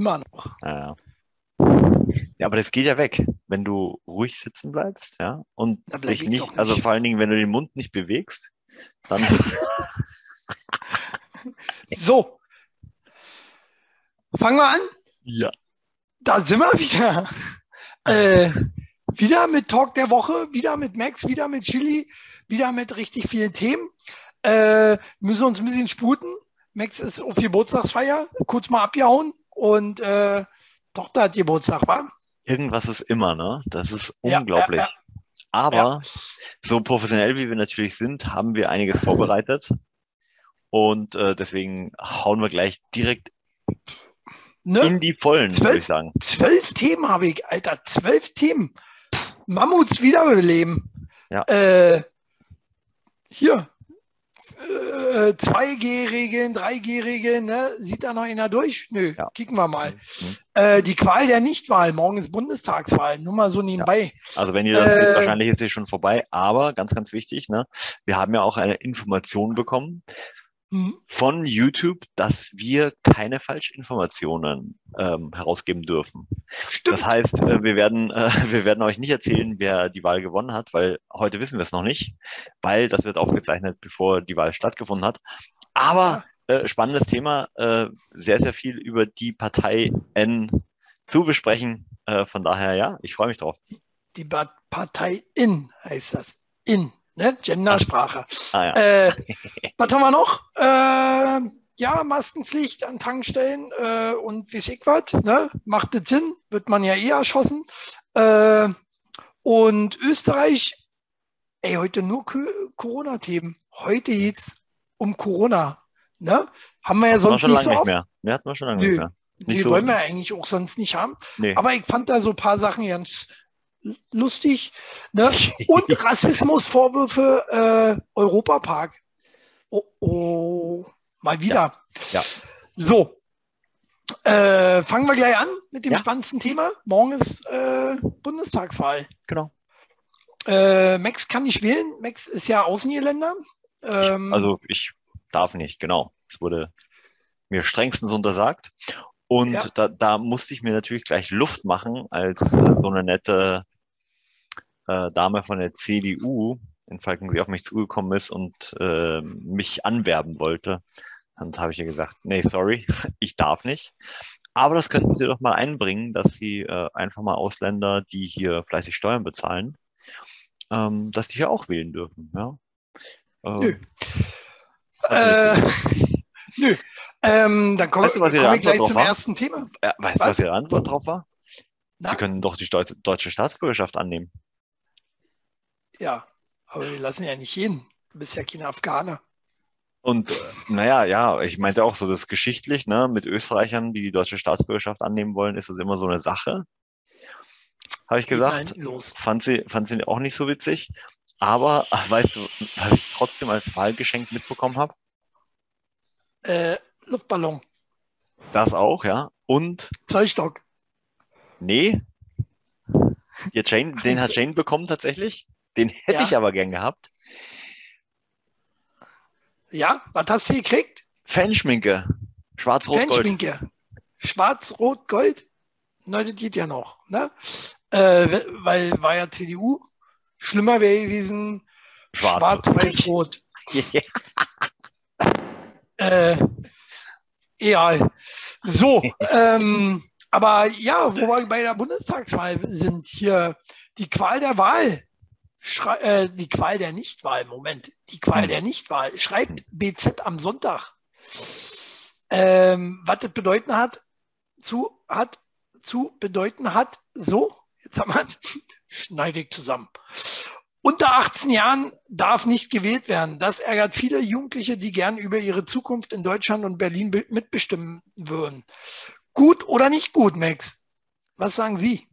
Immer noch. Ja, ja, aber das geht ja weg, wenn du ruhig sitzen bleibst, ja. Und dich ich nicht, doch nicht. also vor allen Dingen, wenn du den Mund nicht bewegst, dann So. Fangen wir an. ja. Da sind wir wieder. Äh, wieder mit Talk der Woche, wieder mit Max, wieder mit Chili, wieder mit richtig vielen Themen. Äh, müssen uns ein bisschen sputen. Max ist auf Geburtstagsfeier, kurz mal abgehauen und äh, Tochter hat Geburtstag, war? Irgendwas ist immer, ne? Das ist unglaublich. ja, Aber Ja. so professionell wie wir natürlich sind, haben wir einiges vorbereitet. Und äh, deswegen hauen wir gleich direkt Ne? in die Vollen, Zwölf? würde ich sagen. Zwölf Themen habe ich, Alter, zwölf Themen. Mammuts wiederbeleben. Ja. Äh, hier. Äh, 2G-Regeln, 3G-Regeln, ne? Sieht da noch einer durch? Nö, Ja. kicken wir mal. Mhm. Äh, die Qual der Nichtwahl, morgen ist Bundestagswahl, nur mal so nebenbei. Also wenn ihr das seht, Äh, wahrscheinlich ist es schon vorbei. Aber ganz, ganz wichtig, ne? Wir haben ja auch eine Information bekommen Hm. von YouTube, dass wir keine Falschinformationen ähm, herausgeben dürfen. Stimmt. Das heißt, äh, wir werden, äh, wir werden euch nicht erzählen, wer die Wahl gewonnen hat, weil heute wissen wir es noch nicht, weil das wird aufgezeichnet, bevor die Wahl stattgefunden hat. Aber äh, spannendes Thema, äh, sehr, sehr viel über die Partei N zu besprechen. Äh, von daher, ja, ich freue mich drauf. Die Ba- Partei in heißt das. In, ne? Gendersprache. Ah, ja. Äh, was haben wir noch? Äh, ja, Maskenpflicht an Tankstellen äh, und wie ich was, ne? Macht das Sinn? Wird man ja eh erschossen. Äh, und Österreich, ey, heute nur Co- Corona-Themen. Heute geht's um Corona. Ne? Haben wir ja Hatten wir sonst schon nicht so nicht oft. mehr. Ne, hatten wir schon lange Nö. nicht mehr. Nicht Nee, so. wollen wir eigentlich auch sonst nicht haben. Nee. Aber ich fand da so ein paar Sachen ganz lustig. Ne? Und Rassismusvorwürfe äh, Europapark. Oh, oh, mal wieder. Ja. So. Äh, fangen wir gleich an mit dem Ja. spannendsten Thema. Morgen ist äh, Bundestagswahl. Genau. Äh, Max kann nicht wählen. Max ist ja Außengeländer. Ähm, Also ich darf nicht, genau. Es wurde mir strengstens untersagt. Und Ja. da, da musste ich mir natürlich gleich Luft machen, als so eine nette äh, Dame von der CDU in Falkensee auf mich zugekommen ist und äh, mich anwerben wollte. Und habe ich ihr gesagt, nee, sorry, ich darf nicht. Aber das könnten Sie doch mal einbringen, dass Sie äh, einfach mal Ausländer, die hier fleißig Steuern bezahlen, ähm, dass die hier auch wählen dürfen. Ja? Ähm, Nö. äh, nö. Ähm, dann komme Weißt du, was Ihre komm ich gleich zum war? ersten Thema. Ja, weißt du, Was? was Ihre Antwort drauf war? Na? Sie können doch die deutsche Staatsbürgerschaft annehmen. Ja, aber wir lassen ja nicht jeden. Du bist ja kein Afghaner. Und äh, naja, ja, ich meinte auch so, das ist geschichtlich, ne, mit Österreichern, die die deutsche Staatsbürgerschaft annehmen wollen, ist das immer so eine Sache. Habe ich gesagt. Nein, los. Fand sie, fand sie auch nicht so witzig. Aber weißt du, was ich trotzdem als Wahlgeschenk mitbekommen habe? Äh, Luftballon, Das auch, ja. Und Zollstock. nee, ja, Jane, den hat Jane bekommen tatsächlich. Den hätte Ja. ich aber gern gehabt. Ja, was hast du gekriegt? Fanschminke. Schwarz-Rot-Gold. Fanschminke. Schwarz, Rot, Gold. Nein, das geht ja noch. Ne? Äh, weil war ja CDU. Schlimmer wäre gewesen Schwarz. Schwarz, Weiß, Rot. Äh, egal. So, ähm, aber ja, wo wir bei der Bundestagswahl sind, hier die Qual der Wahl, Schrei äh, die Qual der Nichtwahl, Moment, die Qual Hm. der Nichtwahl, schreibt BZ am Sonntag. Ähm, was das bedeuten hat, zu, hat, zu bedeuten hat, so, jetzt haben wir es, schneide ich zusammen. Unter 18 Jahren darf nicht gewählt werden. Das ärgert viele Jugendliche, die gern über ihre Zukunft in Deutschland und Berlin be- mitbestimmen würden. Gut oder nicht gut, Max? Was sagen Sie?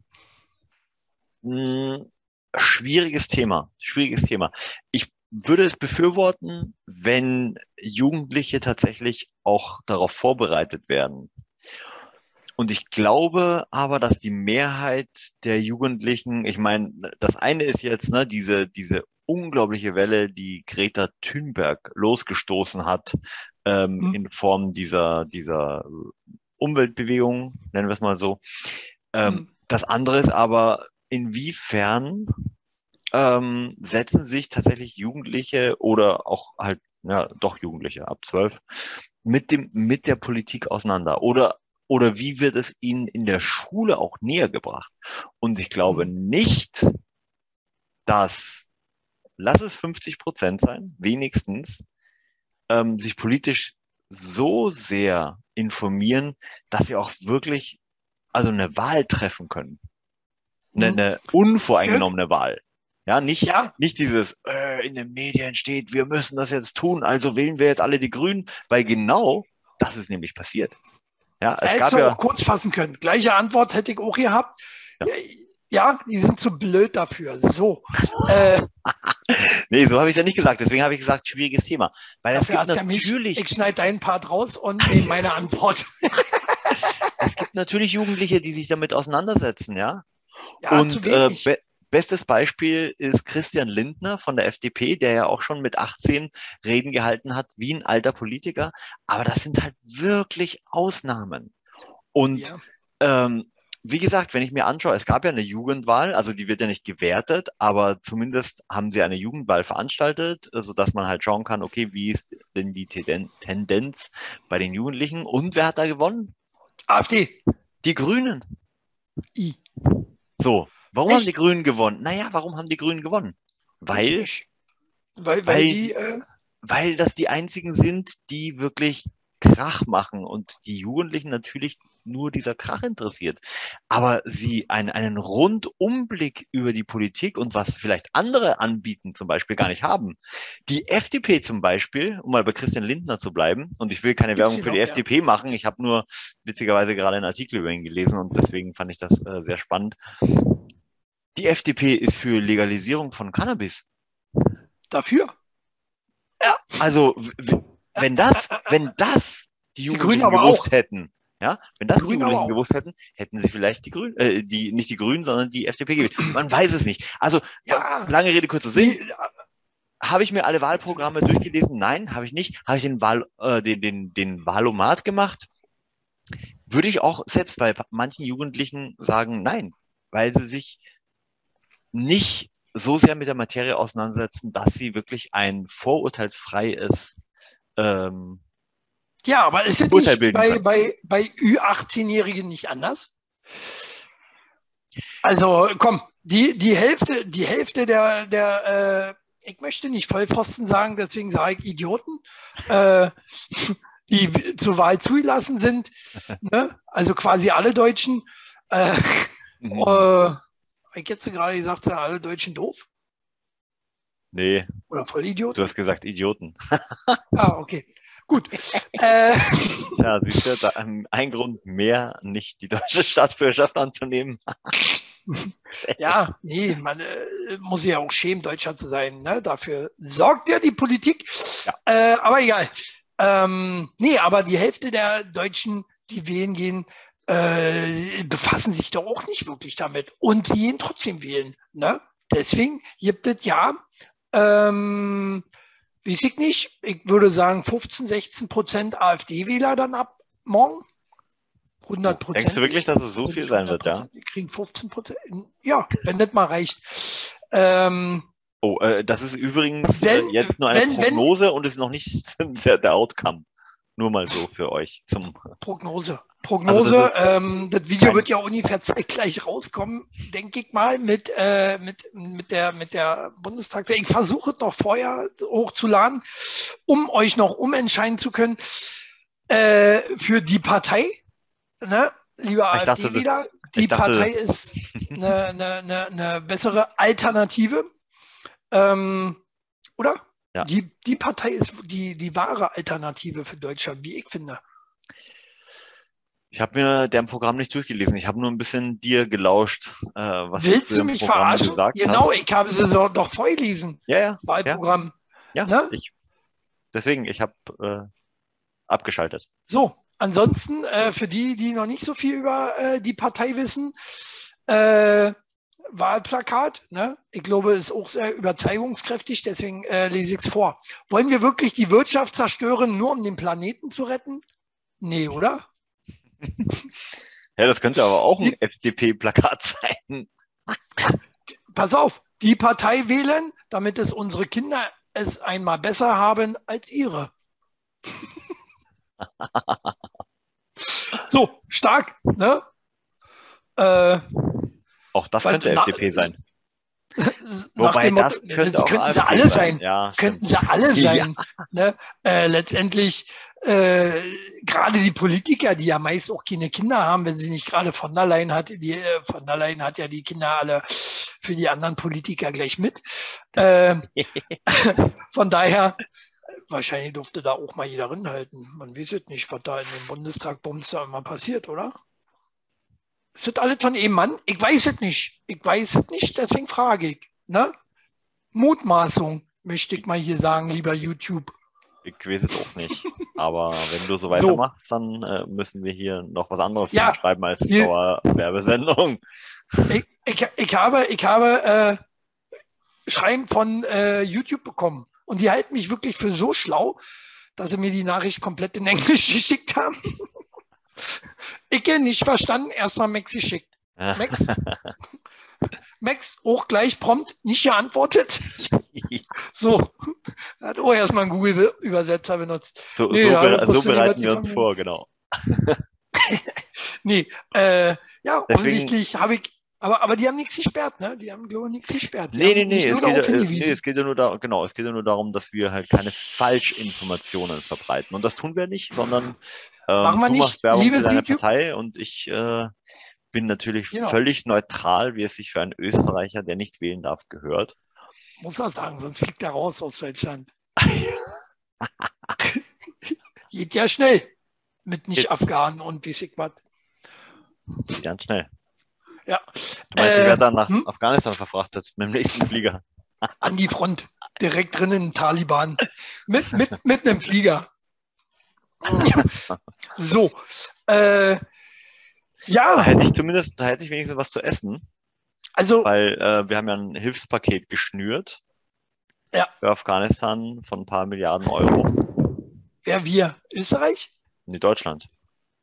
Hm, Schwieriges Thema, schwieriges Thema. Ich würde es befürworten, wenn Jugendliche tatsächlich auch darauf vorbereitet werden. Und ich glaube aber, dass die Mehrheit der Jugendlichen, ich meine, das eine ist jetzt ne, diese, diese unglaubliche Welle, die Greta Thunberg losgestoßen hat, ähm, Mhm. in Form dieser, dieser Umweltbewegung, nennen wir es mal so. Ähm, Mhm. Das andere ist aber, inwiefern ähm, setzen sich tatsächlich Jugendliche oder auch halt, ja, doch Jugendliche ab zwölf mit dem, mit der Politik auseinander? Oder, oder wie wird es ihnen in der Schule auch näher gebracht? Und ich glaube nicht, dass, lass es 50 Prozent sein, wenigstens, ähm, sich politisch so sehr informieren, dass sie auch wirklich also eine Wahl treffen können. Eine, Mhm. eine unvoreingenommene Wahl. Ja, nicht, Ja, nicht dieses, äh, in den Medien steht, wir müssen das jetzt tun, also wählen wir jetzt alle die Grünen, weil genau das ist nämlich passiert. Ja, es hätte gab du ja, auch kurz fassen können. Gleiche Antwort hätte ich auch gehabt. Ja. Ja, die sind zu blöd dafür. So. Äh, nee, so habe ich es ja nicht gesagt, deswegen habe ich gesagt, schwieriges Thema. Weil dafür gibt hast ja natürlich, Ich schneide deinen Part raus und nehme meine Antwort. es gibt natürlich Jugendliche, die sich damit auseinandersetzen, ja. Ja, Und zu äh, wenig. be bestes Beispiel ist Christian Lindner von der FDP, der ja auch schon mit 18 Reden gehalten hat, wie ein alter Politiker. Aber das sind halt wirklich Ausnahmen. Und ja. ähm, wie gesagt, wenn ich mir anschaue, es gab ja eine Jugendwahl, also die wird ja nicht gewertet, aber zumindest haben sie eine Jugendwahl veranstaltet, sodass man halt schauen kann, okay, wie ist denn die Tenden Tendenz bei den Jugendlichen? Und wer hat da gewonnen? AfD. Die Grünen. I. So, warum Echt? haben die Grünen gewonnen? Naja, warum haben die Grünen gewonnen? Weil. Weil, weil, weil- die, äh, weil das die einzigen sind, die wirklich Krach machen und die Jugendlichen natürlich nur dieser Krach interessiert. Aber sie einen, einen Rundumblick über die Politik und was vielleicht andere anbieten, zum Beispiel gar nicht haben. Die FDP zum Beispiel, um mal bei Christian Lindner zu bleiben, und ich will keine Gibt's Werbung für noch, die ja? FDP machen, ich habe nur witzigerweise gerade einen Artikel über ihn gelesen und deswegen fand ich das äh, sehr spannend. Die FDP ist für Legalisierung von Cannabis. dafür. Also, w- w- wenn das, wenn das die Grünen Jugendlichen aber gewusst auch. hätten, ja, wenn das die, aber Jugendlichen gewusst hätten, hätten sie vielleicht die Grünen, äh, die, nicht die Grünen, sondern die FDP gewählt. Man weiß es nicht. Also, Ja. lange Rede, kurzer Sinn. Die, Habe ich mir alle Wahlprogramme durchgelesen? Nein, habe ich nicht. Habe ich den, Wahl, äh, den, den, den Wahlomat gemacht? Würde ich auch selbst bei manchen Jugendlichen sagen, nein, weil sie sich nicht so sehr mit der Materie auseinandersetzen, dass sie wirklich ein vorurteilsfreies ähm, ja, aber ist es nicht bei, bei, bei Ü18-Jährigen nicht anders? Also komm, die, die Hälfte, die Hälfte der, der äh, ich möchte nicht Vollpfosten sagen, deswegen sage ich Idioten, äh, die zur Wahl zugelassen sind, ne? also quasi alle Deutschen. Äh, mhm. äh, ich jetzt gerade gesagt, alle Deutschen doof nee, oder Vollidioten? du hast gesagt Idioten. Ah, okay. Gut. äh, Ja, siehst du, da, ein Grund mehr, nicht die deutsche Staatsbürgerschaft anzunehmen. Ja, nee, man äh, muss sich ja auch schämen, Deutscher zu sein. Ne? Dafür sorgt ja die Politik. Ja. Äh, aber egal. Ähm, nee, aber die Hälfte der Deutschen, die wählen gehen, äh, befassen sich doch auch nicht wirklich damit und die gehen trotzdem wählen. Ne? Deswegen gibt es ja, ähm, weiß ich nicht, ich würde sagen 15, 16 Prozent AfD-Wähler dann ab morgen. 100 Prozent. Denkst du wirklich, dass es so viel sein wird, ja? Die kriegen 15 Prozent. Ja, wenn das mal reicht. Ähm, Oh, äh, das ist übrigens Wenn- äh, jetzt nur eine wenn- wenn- Prognose und ist noch nicht der, der Outcome. Nur mal so für euch zum Prognose. Prognose. Also ähm, das Video Nein. wird ja ungefähr zeitgleich rauskommen, denke ich mal, mit, äh, mit, mit der, mit der Bundestag. Ich versuche es noch vorher hochzuladen, um euch noch umentscheiden zu können äh, für die Partei. Ne? Lieber Ich dachte, AfD das- wieder. Die dachte- Partei ist eine, eine, eine, eine bessere Alternative. Ähm, oder? Ja. Die, die Partei ist die, die wahre Alternative für Deutschland, wie ich finde. Ich habe mir deren Programm nicht durchgelesen. Ich habe nur ein bisschen dir gelauscht, äh, was Willst du mich Programm verarschen? Genau, hast. ich habe sie so, doch vorgelesen. Ja, ja, Wahlprogramm. ja. Ne? Ich, deswegen, ich habe äh, abgeschaltet. So, ansonsten äh, für die, die noch nicht so viel über äh, die Partei wissen, äh, Wahlplakat, ne? ich glaube, ist auch sehr überzeugungskräftig, deswegen äh, lese ich es vor. Wollen wir wirklich die Wirtschaft zerstören, nur um den Planeten zu retten? Nee, oder? Ja, das könnte aber auch ein FDP-Plakat sein. Pass auf, die Partei wählen, damit es unsere Kinder es einmal besser haben als ihre. so, stark, ne? Äh, Auch das könnte FDP sein. Nach Wobei dem Motto, das könnte könnten sie alle sein. Ja, könnten stimmt. sie alle Ja. sein. Ne? Äh, letztendlich, äh, gerade die Politiker, die ja meist auch keine Kinder haben, wenn sie nicht gerade von der Leyen hat, die äh, von der Leyen hat ja die Kinder alle für die anderen Politiker gleich mit. Äh, von daher, wahrscheinlich durfte da auch mal jeder halten. Man weiß es nicht, was da in dem Bundestag Bums da immer passiert, oder? Ist das alles von einem Mann? Ich weiß es nicht. Ich weiß es nicht, deswegen frage ich. Ne? Mutmaßung, möchte ich mal hier sagen, lieber YouTube. Ich weiß es auch nicht. Aber wenn du so weitermachst, dann äh, müssen wir hier noch was anderes Ja, schreiben als hier- Dauerwerbesendung. Ich, ich, ich habe, ich habe äh, Schreiben von äh, YouTube bekommen und die halten mich wirklich für so schlau, dass sie mir die Nachricht komplett in Englisch geschickt haben. Ich nicht verstanden, erstmal Max geschickt. Max? Max auch gleich prompt nicht geantwortet. So, hat auch erstmal einen Google-Übersetzer benutzt. So, Nee, so, ja, so bereiten wir uns vor, genau. Nee, äh, ja, Deswegen- offensichtlich habe ich, aber, aber die haben nichts gesperrt, ne? Die haben, glaube ich, nichts gesperrt. Die Nee, nee, nee, es geht, ja, es, nee, es geht ja nur da, genau, es geht ja nur darum, dass wir halt keine Falschinformationen verbreiten. Und das tun wir nicht, sondern ähm, Machen wir du nicht, machst Werbung für deine YouTube. Partei und ich äh, bin natürlich Genau. völlig neutral, wie es sich für einen Österreicher, der nicht wählen darf, gehört. Muss er sagen, sonst fliegt er raus aus Deutschland. Geht ja schnell. Mit nicht. Afghanen und wie ich was. Geht Ganz schnell. Ja. Du Äh, ich werde dann nach hm? Afghanistan verfrachtet mit dem nächsten Flieger. An die Front. Direkt drin in Taliban. Mit, mit, mit einem Flieger. So. Äh, Da ja, hätte ich zumindest, da hätte ich wenigstens was zu essen, also weil äh, wir haben ja ein Hilfspaket geschnürt Ja. für Afghanistan von ein paar Milliarden Euro. wer wir? Österreich? Nee, Deutschland.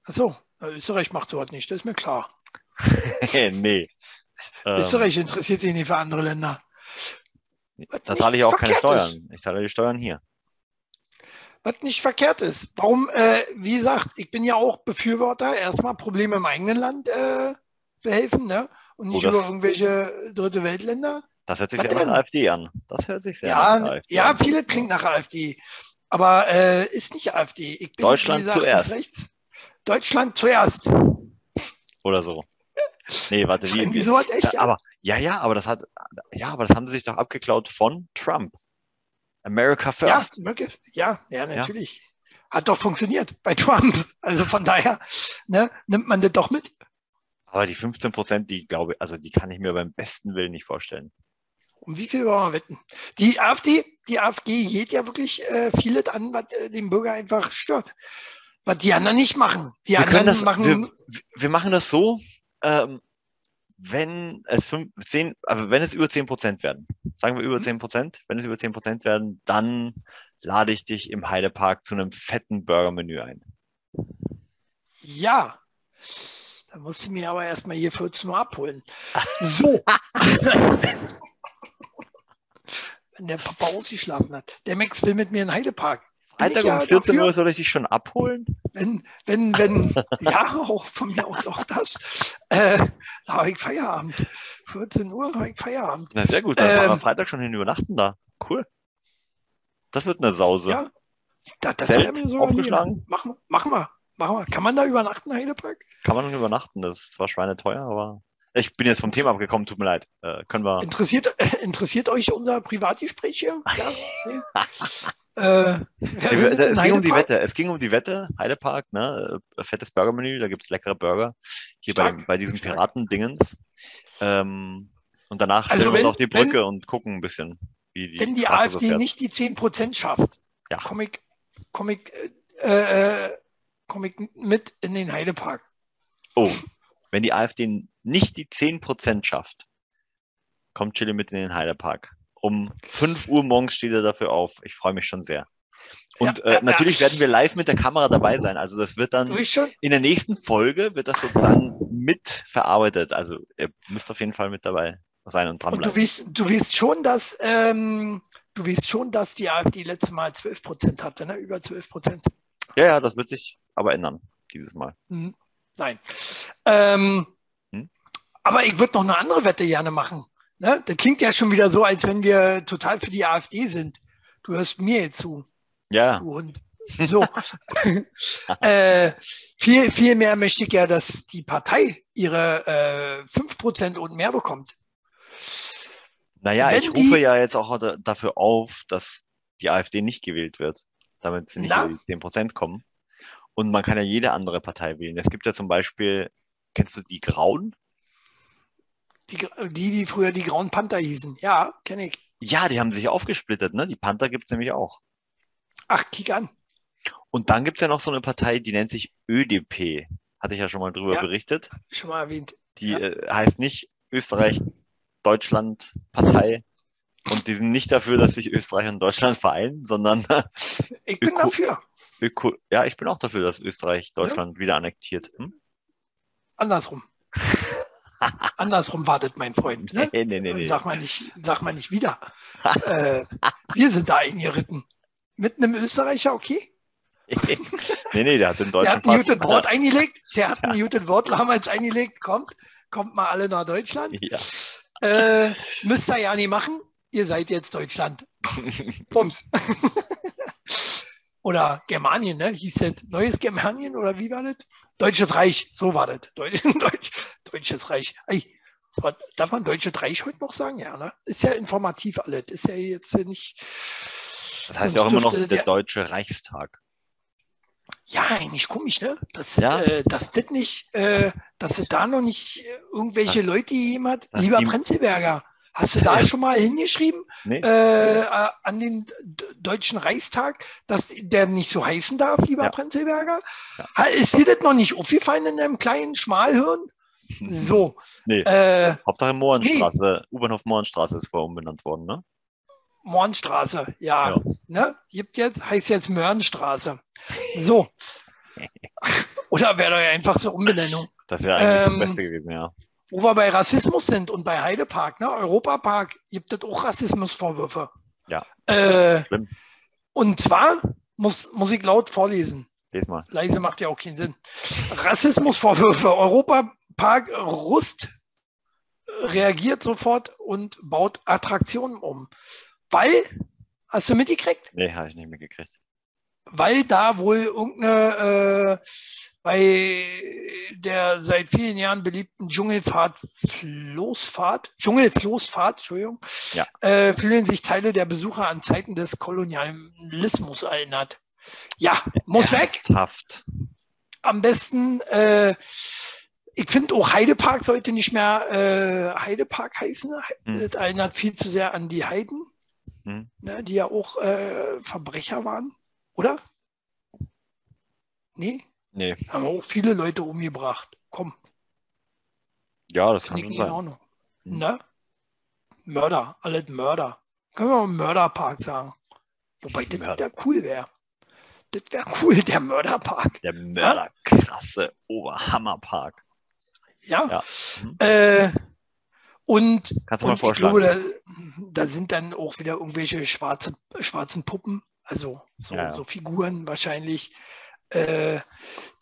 Achso, Österreich macht sowas nicht, das ist mir klar. nee. Ähm, Österreich interessiert sich nicht für andere Länder. Was da zahle ich auch keine verkehrt ist. Steuern. Ich zahle die Steuern hier. Was nicht verkehrt ist. Warum, äh, wie gesagt, ich bin ja auch Befürworter, erstmal Probleme im eigenen Land äh, behelfen, ne? Und nicht Oder- über irgendwelche dritte Weltländer. Das hört sich Was sehr denn? nach AfD an. Das hört sich sehr Ja, nach AfD ja, an. viele klingt nach AfD. Aber äh, ist nicht AfD. Ich bin, Deutschland gesagt, zuerst. Deutschland zuerst. Oder so. Nee, warte, wie, sowas echt? ja, aber, ja, ja, aber das hat, ja, aber das haben sie sich doch abgeklaut von Trump. America ja, first. möglich. ja, ja, natürlich. Hat doch funktioniert bei Trump. Also von daher ne, nimmt man das doch mit. Aber die 15 Prozent, die glaube also die kann ich mir beim besten Willen nicht vorstellen. Um wie viel wollen wir wetten? Die AfD, die AfD geht ja wirklich äh, vieles an, was äh, den Bürger einfach stört. Was die anderen nicht machen. Die Wir, anderen das, machen. wir, wir machen das so, ähm, wenn es fünf, zehn, also wenn es über 10 Prozent werden, sagen wir über Mhm. 10 Prozent, wenn es über 10 Prozent werden, dann lade ich dich im Heidepark zu einem fetten Burgermenü ein. Ja. Da musst du mir aber erstmal hier 14 Uhr abholen. So. Wenn der Papa ausgeschlafen hat. Der Max will mit mir in den Heidepark. Freitag ja um 14 dafür. Uhr soll ich dich schon abholen? Wenn, wenn, wenn, ja, auch von mir aus auch das. Äh, da habe ich Feierabend. 14 Uhr habe ich Feierabend. Na, sehr gut, dann Ähm, Freitag schon hin übernachten da. Cool. Das wird eine Sause. Ja, da, das wäre mir sogar? Machen wir, machen wir, machen wir. Kann man da übernachten, Heidepark? Kann man übernachten, das ist zwar schweineteuer, aber ich bin jetzt vom Thema abgekommen, tut mir leid. Äh, können wir. Interessiert, äh, interessiert euch unser Privatgespräch hier? Ja? Nee? Äh, es ging um die? Wette. Es ging um die Wette, Heidepark, ne? äh, Fettes Burgermenü, da gibt's leckere Burger. Hier bei, Stark, bei diesem stark. Piratendingens. Ähm, und danach Also wir wenn- uns auf die Brücke und gucken ein bisschen, wie die Wenn die so AfD fährt. nicht die 10% schafft, Ja. komme ich, komm ich, äh, äh, komm ich mit in den Heidepark. Oh, wenn die AfD nicht die 10% schafft, kommt Chili mit in den Heidepark. Um 5 Uhr morgens steht er dafür auf. Ich freue mich schon sehr. Und Ja, äh, ja, natürlich ja. werden wir live mit der Kamera dabei sein. Also das wird dann in der nächsten Folge wird das sozusagen mitverarbeitet. Also ihr müsst auf jeden Fall mit dabei sein und und du dranbleiben. weißt, du weißt schon, dass ähm, du weißt schon, dass die AfD letztes Mal 12 Prozent hatte, ne? Über 12 Prozent. Ja, ja, das wird sich aber ändern dieses Mal. Mhm. Nein. Ähm, Hm? Aber ich würde noch eine andere Wette gerne machen. Ne? Das klingt ja schon wieder so, als wenn wir total für die AfD sind. Du hörst mir jetzt zu, Ja, du Hund. So. äh, viel, viel mehr möchte ich ja, dass die Partei ihre äh, 5% und mehr bekommt. naja, Wenn ich rufe die- ja jetzt auch da- dafür auf, dass die AfD nicht gewählt wird, damit sie nicht Na? über die 10% kommen. Und man kann ja jede andere Partei wählen. Es gibt ja zum Beispiel, kennst du die Grauen? Die, die, die früher die Grauen Panther hießen. Ja, kenne ich. Ja, die haben sich aufgesplittet, ne? Die Panther gibt's nämlich auch. Ach, kick an. Und dann gibt's ja noch so eine Partei, die nennt sich ÖDP. Hatte ich ja schon mal drüber Ja. berichtet. Schon mal erwähnt. Die Ja. äh, heißt nicht Österreich, Deutschland Partei. Und die sind nicht dafür, dass sich Österreich und Deutschland vereinen, sondern Ich bin Öko- dafür. Öko ja, ich bin auch dafür, dass Österreich Deutschland wieder annektiert. Hm? Andersrum. Andersrum wartet mein Freund. Ne? Nee, nee, nee. Sag mal nicht, sag mal nicht wieder. äh, wir sind da eingeritten. Mit einem Österreicher, okay? nee, nee, der hat in Der Deutschland hat ein Pass- Wort eingelegt. Der hat ein muted Wort damals eingelegt. Kommt, kommt mal alle nach Deutschland. Ja. Äh, müsst ihr ja nicht machen. Ihr seid jetzt Deutschland. Bums. Oder Germanien, ne? Hieß das Neues Germanien oder wie war das? Deutsches Reich, so war das. Deutsch, Deutsch, Deutsches Reich. Ey, darf man Deutsches Reich heute noch sagen? Ja, ne? Ist ja informativ alles. Ist ja jetzt nicht. Das heißt ja auch immer noch der der- Deutsche Reichstag. Ja, eigentlich komisch, ne? Dass, Ja. das, äh, dass das nicht, äh, dass es da noch nicht äh, irgendwelche Leute gegeben hat. Lieber die- Prenzlberger, hast du da schon mal hingeschrieben Nee? äh, äh, an den Deutschen Reichstag, dass der nicht so heißen darf, lieber Ja. Prenzlberger? Ja. Ist dir das noch nicht aufgefallen in einem kleinen Schmalhirn? So, Nee. äh, Hauptsache Mohrenstraße, U-Bahnhof Mohrenstraße ist vorher umbenannt worden, ne? Mornstraße, ja, Ja. ne? Gibt jetzt, heißt jetzt Mörnstraße. So. Oder wäre doch ja einfach so Umbenennung. Das wäre eigentlich Ähm, das Beste gewesen, ja. Wo wir bei Rassismus sind und bei Heidepark, ne? Europapark, gibt es auch Rassismusvorwürfe. Ja. Äh, und zwar muss, muss ich laut vorlesen. Les mal. Leise macht ja auch keinen Sinn. Rassismusvorwürfe. Europapark Rust reagiert sofort und baut Attraktionen um. Weil, hast du mitgekriegt? Nee, habe ich nicht mitgekriegt. weil da wohl irgendeine äh, bei der seit vielen Jahren beliebten Dschungelfahrt Floßfahrt, Dschungelfloßfahrt, Entschuldigung, Ja. äh, fühlen sich Teile der Besucher an Zeiten des Kolonialismus erinnert. Ja, muss weg. Haft. Am besten, äh, ich finde auch Heidepark sollte nicht mehr äh, Heidepark heißen. Hm. Das erinnert viel zu sehr an die Heiden, Hm. ne, die ja auch äh, Verbrecher waren, oder? Nee? Nee, Haben auch viele Leute umgebracht. Komm, ja, das kann finde ich schon sein. Ordnung. Hm. Ne? Mörder, alles Mörder. Können wir auch Mörderpark sagen. Wobei das Mörder. wieder cool wäre. Das wäre cool, der Mörderpark. Der mörderkrasse Oberhammerpark. Ja. Ja. Mhm. Äh, und Kannst du mal und ich vorschlagen? glaube, da, da sind dann auch wieder irgendwelche schwarze, schwarzen Puppen, also so, ja. so Figuren wahrscheinlich, äh,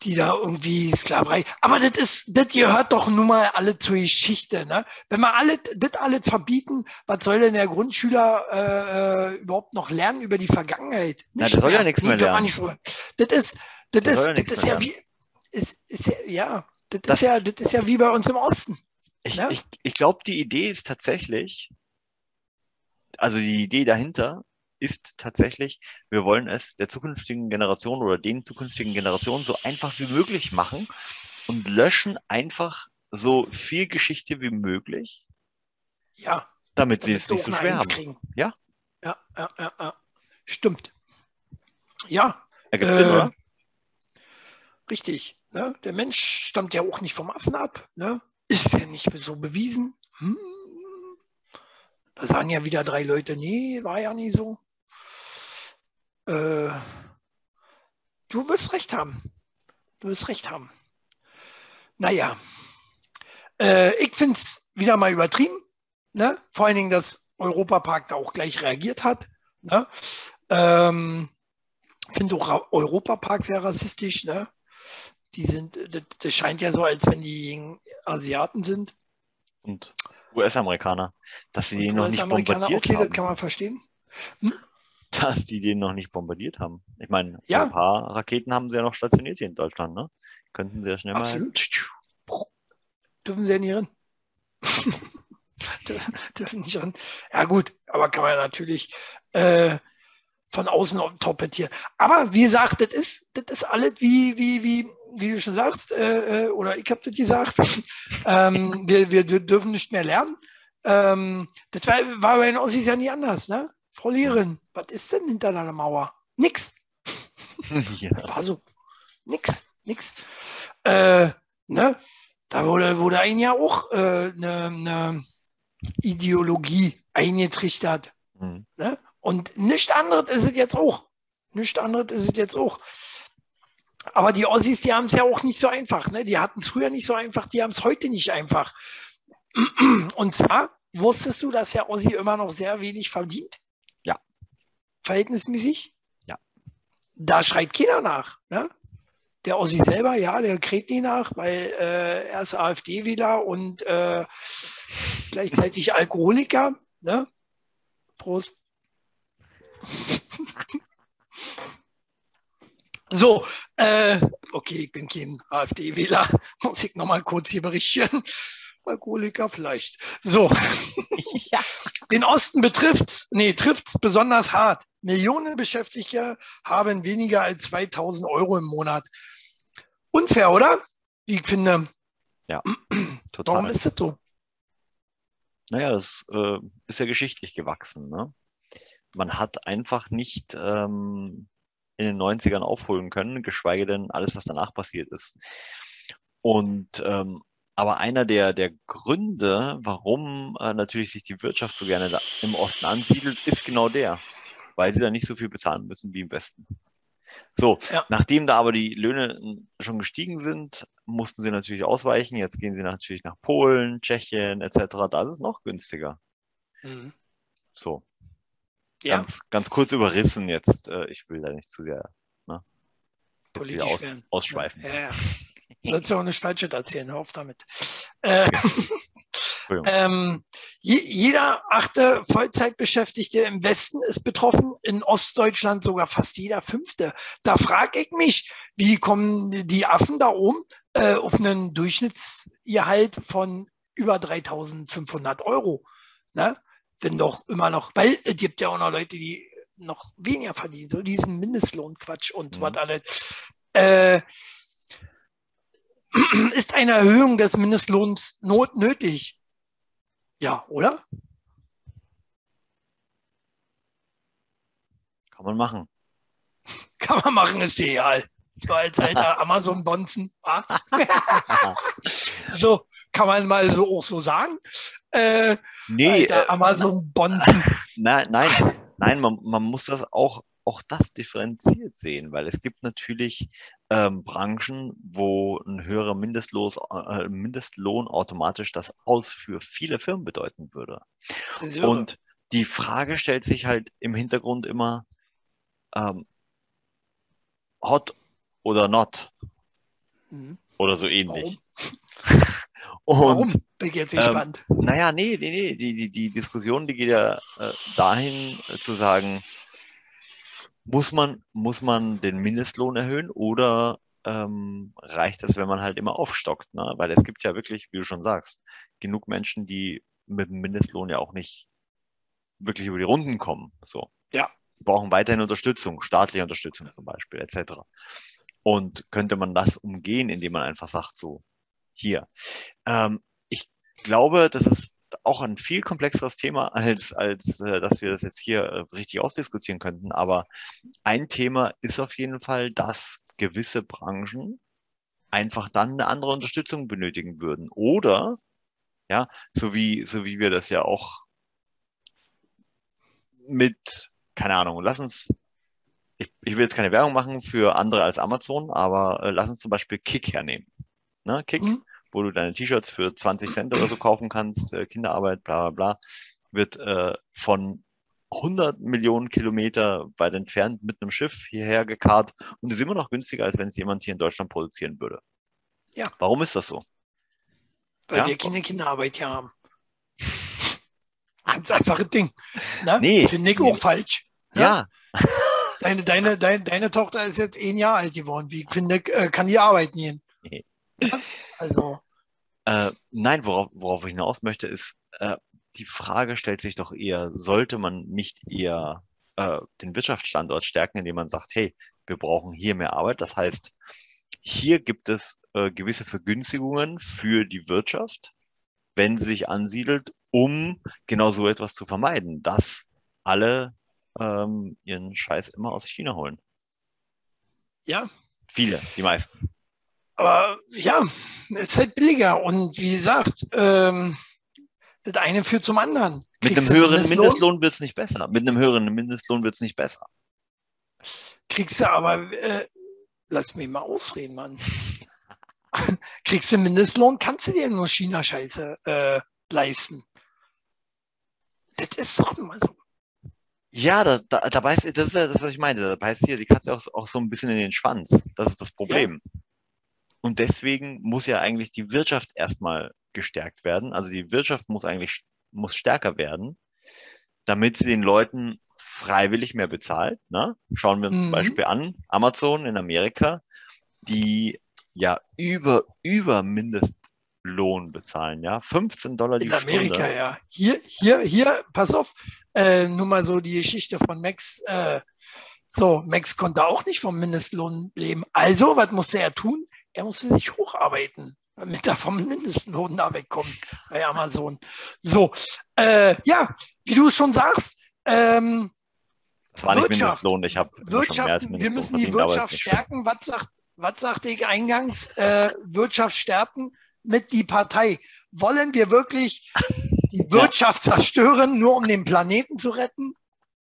die da irgendwie Sklaverei. Aber das ist, das gehört doch nun mal alle zur Geschichte, ne? Wenn wir alles, das alles verbieten, was soll denn der Grundschüler äh, äh, überhaupt noch lernen über die Vergangenheit? Na, der soll ja nichts mehr er lernen. nicht Das ist, das ja ist, das ist ja wie, ist, ist ja, ja, das, Das- ist ja, das ist ja wie bei uns im Osten. Ich, Ja. ich, ich glaube, die Idee ist tatsächlich, also die Idee dahinter ist tatsächlich, wir wollen es der zukünftigen Generation oder den zukünftigen Generationen so einfach wie möglich machen und löschen einfach so viel Geschichte wie möglich, Ja. damit sie damit es nicht so schwer haben. kriegen. Ja. Ja, ja, ja, ja. Stimmt. Ja, Ergibt Äh, Sinn, oder? richtig. Ne? Der Mensch stammt ja auch nicht vom Affen ab. Ne? Ist ja nicht so bewiesen. Hm. Da sagen ja wieder drei Leute, nee, war ja nie so. Äh, du wirst recht haben. Du wirst recht haben. Naja, äh, ich finde es wieder mal übertrieben. Ne? Vor allen Dingen, dass Europapark da auch gleich reagiert hat. Ne? Ähm, finde auch Europapark sehr rassistisch. Ne? Die sind, das, scheint ja so, als wenn die Asiaten sind. Und US-Amerikaner, dass sie den noch nicht bombardiert okay, haben. das kann man verstehen. Hm? Dass die den noch nicht bombardiert haben. Ich meine, Ja. so ein paar Raketen haben sie ja noch stationiert hier in Deutschland, ne? Könnten sie ja schnell Absolut. Dürfen sie ja nicht. Dür- Dürfen nicht rein. Ja gut, aber kann man natürlich äh, von außen torpedieren. Aber wie gesagt, das ist, das ist alles wie, wie, wie, wie du schon sagst, äh, äh, oder ich habe das gesagt, ähm, wir, wir dür- dürfen nicht mehr lernen. Ähm, das war, war bei den Ossis ja nie anders, ne? Frau Lehrerin, was ist denn hinter deiner Mauer? Nix. ja. War so. Nix, nix. Äh, ne? Da wurde, wurde ein ja auch eine äh, ne- ne Ideologie eingetrichtert. Hm. Ne? Und nichts anderes ist es jetzt auch. Nichts anderes ist es jetzt auch. Aber die Ossis, die haben es ja auch nicht so einfach. Ne? Die hatten es früher nicht so einfach, die haben es heute nicht einfach. Und zwar wusstest du, dass der Ossi immer noch sehr wenig verdient? Verhältnismäßig? Ja. Da schreit keiner nach. Ne? Der Ossi selber, ja, der kräht nie nach, weil äh, er ist AfD-Wähler und äh, gleichzeitig Alkoholiker. Ne? Prost. So, äh, okay, ich bin kein AfD-Wähler, muss ich nochmal kurz hier berichten. Alkoholiker vielleicht. So, den Osten betrifft nee, trifft's besonders hart. Millionen Beschäftigte haben weniger als 2000 Euro im Monat. Unfair, oder? Wie ich finde. Total. Warum ist das so? Naja, das äh, ist ja geschichtlich gewachsen. Ne? Man hat einfach nicht ähm, in den 90ern aufholen können, geschweige denn alles, was danach passiert ist. Und ähm, aber einer der, der Gründe, warum äh, natürlich sich die Wirtschaft so gerne da im Osten ansiedelt, ist genau der, weil sie da nicht so viel bezahlen müssen wie im Westen. So, Ja. nachdem da aber die Löhne schon gestiegen sind, mussten sie natürlich ausweichen. Jetzt gehen sie natürlich nach Polen, Tschechien etc. Da ist es noch günstiger. So, Ja, ganz, ganz kurz überrissen jetzt. Äh, ich will da nicht zu sehr jetzt politisch wieder aus, werden. ausschweifen. Ja, ja. Sollst du auch nicht falsch erzählen, hör auf damit. Äh, ähm, je, jeder achte Vollzeitbeschäftigte im Westen ist betroffen, in Ostdeutschland sogar fast jeder fünfte. Da frage ich mich, wie kommen die Affen da oben äh, auf einen Durchschnittsgehalt von über 3500 Euro? Ne? Wenn doch immer noch, weil es gibt ja auch noch Leute, die noch weniger verdienen, so diesen Mindestlohnquatsch und Mhm. was alles. Äh, ist eine Erhöhung des Mindestlohns not nötig? Ja, oder? Kann man machen. Kann man machen, ist egal. So als alter Amazon-Bonzen. so, kann man mal so auch so sagen. Äh, Nee, alter äh, Amazon-Bonzen. nein, nein, nein, man, man muss das auch, auch das differenziert sehen, weil es gibt natürlich ähm, Branchen, wo ein höherer Mindestlos, äh, Mindestlohn automatisch das Aus für viele Firmen bedeuten würde. Friseure. Und die Frage stellt sich halt im Hintergrund immer, ähm, hot oder not Mhm. oder so ähnlich. Warum? Und Warum? Bin ich jetzt ähm, gespannt. naja, nee, nee, nee, die, die, die Diskussion, die geht ja äh, dahin äh, zu sagen, muss man, muss man den Mindestlohn erhöhen oder ähm, reicht es, wenn man halt immer aufstockt? Ne? Weil es gibt ja wirklich, wie du schon sagst, genug Menschen, die mit dem Mindestlohn ja auch nicht wirklich über die Runden kommen. So. Ja. Die brauchen weiterhin Unterstützung, staatliche Unterstützung zum Beispiel, etc. Und könnte man das umgehen, indem man einfach sagt, so, hier. Ähm, ich glaube, das ist auch ein viel komplexeres Thema, als, als äh, dass wir das jetzt hier äh, richtig ausdiskutieren könnten. Aber ein Thema ist auf jeden Fall, dass gewisse Branchen einfach dann eine andere Unterstützung benötigen würden. Oder, ja, so wie, so wie wir das ja auch mit, keine Ahnung, lass uns, ich will jetzt keine Werbung machen für andere als Amazon, aber äh, lass uns zum Beispiel Kick hernehmen. Ne? Kick, Mhm. Wo du deine T-Shirts für 20 Cent oder so kaufen kannst, äh, Kinderarbeit, bla bla bla, wird äh, von 100 Millionen Kilometer weit entfernt mit einem Schiff hierher gekarrt und ist immer noch günstiger, als wenn es jemand hier in Deutschland produzieren würde. Ja. Warum ist das so? Weil Ja. wir keine Kinderarbeit hier haben. Ganz einfaches Ding. Ne? Nee. Finde ich auch falsch. Ne? Ja, Deine, deine, deine, deine Tochter ist jetzt ein Jahr alt geworden. Wie ich finde, äh, kann die arbeiten gehen? Nee. Ja, Also, Äh, nein, worauf, worauf ich hinaus möchte, ist, äh, die Frage stellt sich doch eher, sollte man nicht eher äh, den Wirtschaftsstandort stärken, indem man sagt, hey, wir brauchen hier mehr Arbeit. Das heißt, hier gibt es äh, gewisse Vergünstigungen für die Wirtschaft, wenn sie sich ansiedelt, um genau so etwas zu vermeiden, dass alle ähm, ihren Scheiß immer aus China holen. ja, Viele, die meisten. Aber ja, es ist halt billiger. Und wie gesagt, ähm, das eine führt zum anderen. Mit Kriegst einem du höheren Mindestlohn, Mindestlohn wird es nicht besser. Mit einem höheren Mindestlohn wird es nicht besser. Kriegst du aber, äh, lass mich mal ausreden, Mann. kriegst du Mindestlohn, kannst du dir nur China-Scheiße äh, leisten. Das ist doch immer so. Ja, da, da, da beißt, das ist ja das, was ich meinte. Da beißt dir die Katze auch, auch so ein bisschen in den Schwanz. Das ist das Problem. Und deswegen muss ja eigentlich die Wirtschaft erstmal gestärkt werden. Also die Wirtschaft muss eigentlich muss stärker werden, damit sie den Leuten freiwillig mehr bezahlt. Ne? Schauen wir uns zum Mhm. Beispiel an, Amazon in Amerika, die ja über, über Mindestlohn bezahlen, ja. 15 Dollar die In Amerika, Stunde. ja. Hier, hier, hier, pass auf, äh, nur mal so die Geschichte von Max. Äh, so, Max konnte auch nicht vom Mindestlohn leben. Also, was musste er tun? Er musste sich hocharbeiten, damit er vom Mindestlohn da wegkommt bei Amazon. So, äh, ja, wie du schon sagst, ähm, Das war nicht Wirtschaft. Mindestlohn, ich habe Wirtschaft, wir müssen die Wirtschaft stärken. Was, sagt, was sagte ich eingangs? Äh, Wirtschaft stärken mit die Partei. Wollen wir wirklich die Wirtschaft zerstören, nur um den Planeten zu retten?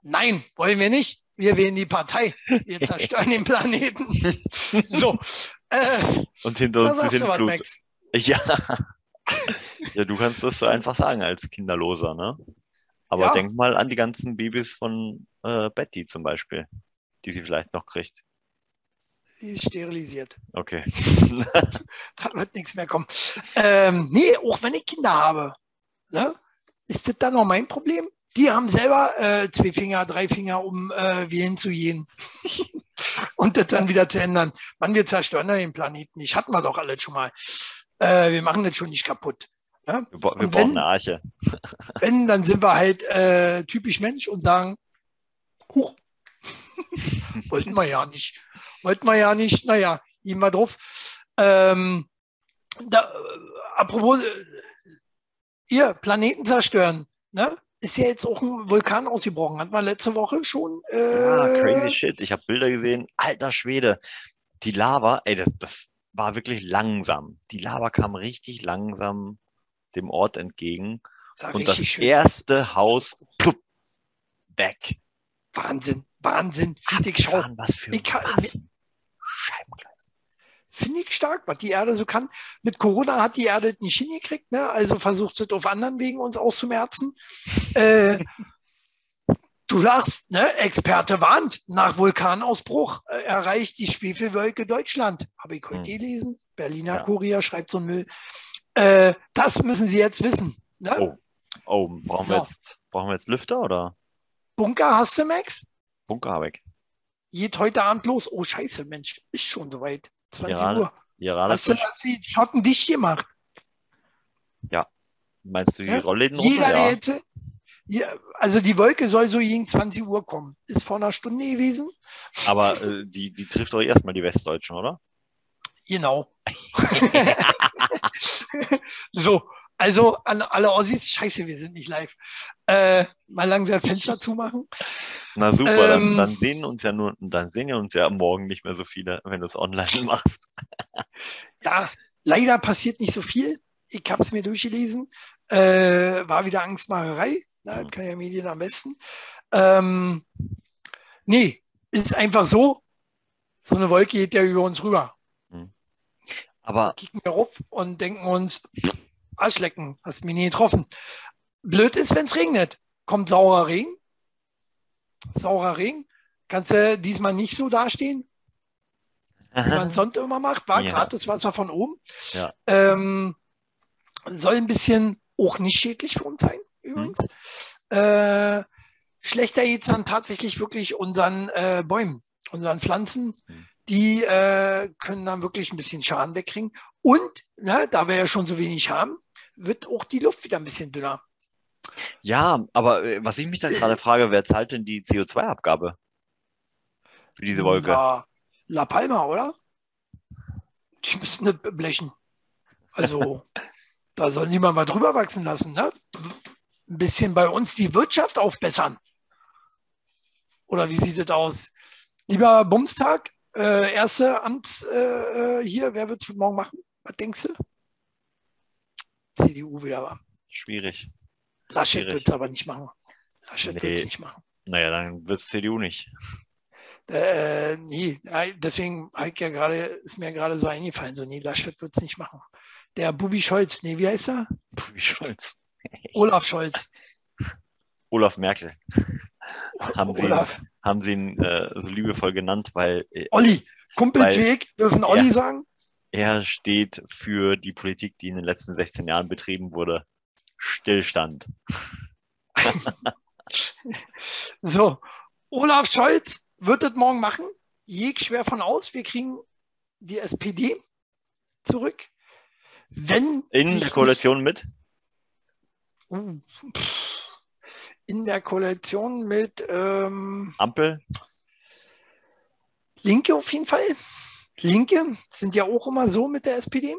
Nein, wollen wir nicht. Wir wählen die Partei. Wir zerstören den Planeten. So, äh, Und hinter uns was, Flut. Max. Ja. ja, du kannst das so einfach sagen als Kinderloser, ne? Aber Ja. denk mal an die ganzen Babys von äh, Betty zum Beispiel, die sie vielleicht noch kriegt. Die ist sterilisiert. Okay. Da wird nichts mehr kommen. Ähm, nee, auch wenn ich Kinder habe, ne, ist das dann noch mein Problem? Die haben selber äh, zwei Finger, drei Finger, um äh, wählen zu gehen. Und das dann wieder zu ändern. Mann, wir zerstören ja den Planeten nicht. Hatten wir doch alles schon mal. Äh, wir machen das schon nicht kaputt. Ne? Wir, wir Und brauchen wenn- eine Arche. Wenn, dann sind wir halt äh, typisch Mensch und sagen, huch, wollten wir ja nicht. Wollten wir ja nicht, naja, gehen wir drauf. Ähm, da, äh, apropos, äh, ihr Planeten zerstören, ne? Ist ja jetzt auch ein Vulkan ausgebrochen. Hat man letzte Woche schon. Äh, Ja, crazy shit. Ich habe Bilder gesehen. Alter Schwede. Die Lava, ey, das, das war wirklich langsam. Die Lava kam richtig langsam dem Ort entgegen. sah Und das schön. erste Haus, plupp, weg. Wahnsinn, Wahnsinn. Ich, schau, was für Ich kann- was? Finde ich stark, was die Erde so kann. Mit Corona hat die Erde nicht hingekriegt, ne? also versucht sie es auf anderen Wegen uns auszumerzen. Äh, du lachst, ne? Experte warnt, nach Vulkanausbruch äh, erreicht die Schwefelwolke Deutschland. Habe ich heute Hm. gelesen. Berliner Ja. Kurier schreibt so einen Müll. Äh, das müssen sie jetzt wissen. Ne? Oh. Oh, brauchen, wir So. jetzt, brauchen wir jetzt Lüfter oder Bunker hast du, Max? Bunker habe ich? Geht heute Abend los. Oh, scheiße, Mensch, ist schon soweit. 20 Gerade Uhr. Gerade Hast du hast die Schotten dicht gemacht? meinst du die Ja? Rollläden Jeder, runter? der Ja. jetzt, ja, also die Wolke soll so gegen 20 Uhr kommen. Ist vor einer Stunde gewesen. Aber äh, die, die trifft doch erstmal die Westdeutschen, oder? Genau. so, also an alle Ossis, scheiße, wir sind nicht live. Äh, mal langsam Fenster zumachen. Na super, Ähm. dann, dann sehen uns ja nur, dann sehen ja uns ja morgen nicht mehr so viele, wenn du es online machst. Ja, leider passiert nicht so viel. Ich habe es mir durchgelesen. Äh, war wieder Angstmacherei. Na, das kann ja Medien am besten. Ähm, nee, ist einfach so, so eine Wolke geht ja über uns rüber. Aber Kicken wir rauf und denken uns, Arschlecken, hast mich nie getroffen. Blöd ist, wenn es regnet. Kommt saurer Regen. Saurer Regen. Kannst du diesmal nicht so dastehen, wie man es sonst immer macht. War Ja. gratis Wasser von oben. Ja. Ähm, soll ein bisschen auch nicht schädlich für uns sein, übrigens. Äh, schlechter geht's dann tatsächlich wirklich unseren äh, Bäumen, unseren Pflanzen. Mhm. Die äh, können dann wirklich ein bisschen Schaden wegkriegen. Und, ne, da wir ja schon so wenig haben, wird auch die Luft wieder ein bisschen dünner. ja, aber äh, was ich mich da gerade frage, wer zahlt denn die CO2-Abgabe für diese Wolke? Ja, La Palma, oder? Die müssen nicht blechen. Also, da soll niemand mal drüber wachsen lassen, ne? Ein bisschen bei uns die Wirtschaft aufbessern. Oder wie sieht es aus? Lieber Bumstag, äh, erste Amts äh, äh, hier, wer wird es morgen machen? Was denkst du? CDU wieder war. Schwierig. Laschet wird es aber nicht machen. Laschet Nee. wird es nicht machen. Naja, dann wird es CDU nicht. Äh, nee, deswegen ja gerade, ist mir gerade so eingefallen, so, nee, Laschet wird es nicht machen. Der Bubi Scholz, nee, wie heißt er? Wie Scholz. Olaf Scholz. Olaf Merkel Haben Sie- Olaf. haben sie ihn äh, so liebevoll genannt, weil äh, Olli. Kumpelsweg, dürfen Olli Ja. sagen? Er steht für die Politik, die in den letzten 16 Jahren betrieben wurde. Stillstand. So, Olaf Scholz wird es morgen machen. Jeg schwer von aus, wir kriegen die SPD zurück. Wenn In der nicht- Koalition mit? Uh, in der Koalition mit ähm, Ampel? Linke auf jeden Fall. Linke sind ja auch immer so mit der SPD.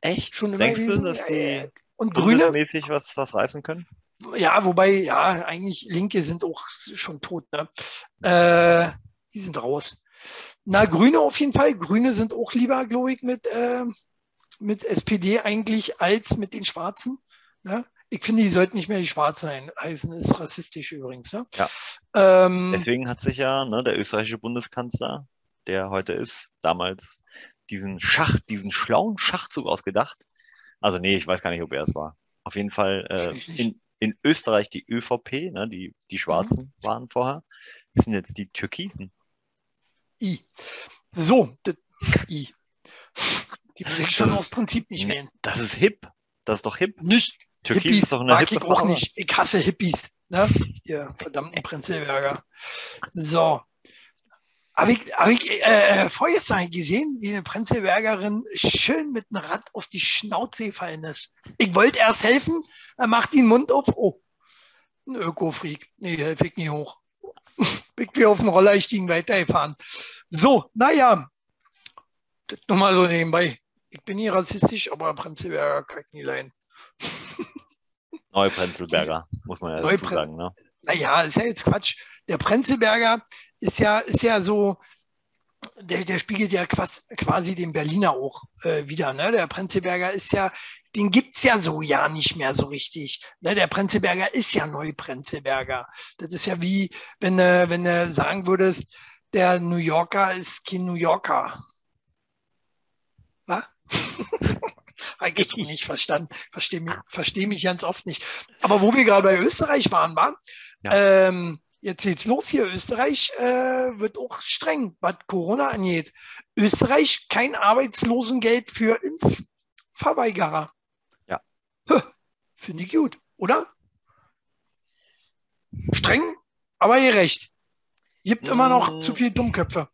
Echt? Schon immer Denkst du, gewesen. dass Ja, die. Und Grüne, mäßig was, was reißen können? ja, wobei, ja, eigentlich Linke sind auch schon tot. Ne? Äh, die sind raus. Na, Grüne auf jeden Fall. Grüne sind auch lieber, glaube ich, mit, äh, mit SPD eigentlich als mit den Schwarzen. Ne? Ich finde, die sollten nicht mehr die Schwarz sein. Heißen ist rassistisch übrigens. Ne? Ja. Ähm, Deswegen hat sich ja ne, der österreichische Bundeskanzler, der heute ist, damals diesen Schach, diesen schlauen Schachzug ausgedacht. Also nee, ich weiß gar nicht, ob er es war. Auf jeden Fall äh, in, in Österreich die ÖVP, ne, die, die Schwarzen Mhm. waren vorher, das sind jetzt die Türkisen. I. So, I. Die will ich schon aus Prinzip nicht Nee. wählen. Das ist hip. Das ist doch hip. Nicht. Türkis Hippies ist doch eine mag ich auch nicht. Ich hasse Hippies. Ne? Ihr verdammten Prinzelberger. So. Habe ich, hab ich äh, vorgestern gesehen, wie eine Prinzelbergerin schön mit einem Rad auf die Schnauze gefallen ist. Ich wollte erst helfen, er macht den Mund auf. Oh, ein Öko-Freak. Nee, helfe ich nie hoch. ich bin auf den Roller gestiegen, weitergefahren. So, naja. Das nur mal so nebenbei. Ich bin nie rassistisch, aber Prinzelberger kann ich nie leiden. Neuprenzelberger, muss man ja dazu sagen. Ne? naja, ist ja jetzt Quatsch. Der Prenzelberger ist ja, ist ja so, der, der spiegelt ja quas, quasi den Berliner auch äh, wieder. Ne? Der Prenzelberger ist ja, den gibt's ja so ja nicht mehr so richtig. Ne? Der Prenzelberger ist ja Neuprenzelberger. Das ist ja wie, wenn du, wenn du sagen würdest, der New Yorker ist kein New Yorker. Was? Habe ich jetzt nicht verstanden. Verstehe mich, versteh mich ganz oft nicht. Aber wo wir gerade bei Österreich waren, war, ähm, jetzt geht's los hier. Österreich äh, wird auch streng, was Corona angeht. Österreich kein Arbeitslosengeld für Impfverweigerer. Ja. Finde ich gut, oder? Streng, aber gerecht. Gibt immer noch Mm. zu viel Dummköpfe.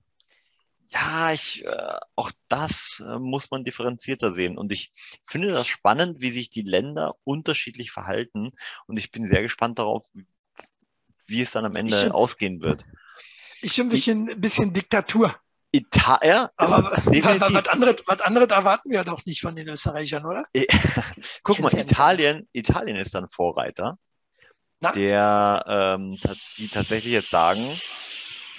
Ja, ich, äh, auch das äh, muss man differenzierter sehen. Und ich finde das spannend, wie sich die Länder unterschiedlich verhalten. Und ich bin sehr gespannt darauf, wie es dann am Ende Ich- ausgehen wird. Ist schon ein bisschen, bisschen Diktatur. Italien, Aber was, anderes, was anderes erwarten wir doch nicht von den Österreichern, oder? guck mal, Italien, Italien ist dann Vorreiter, Na? der, ähm, die tatsächlich jetzt sagen,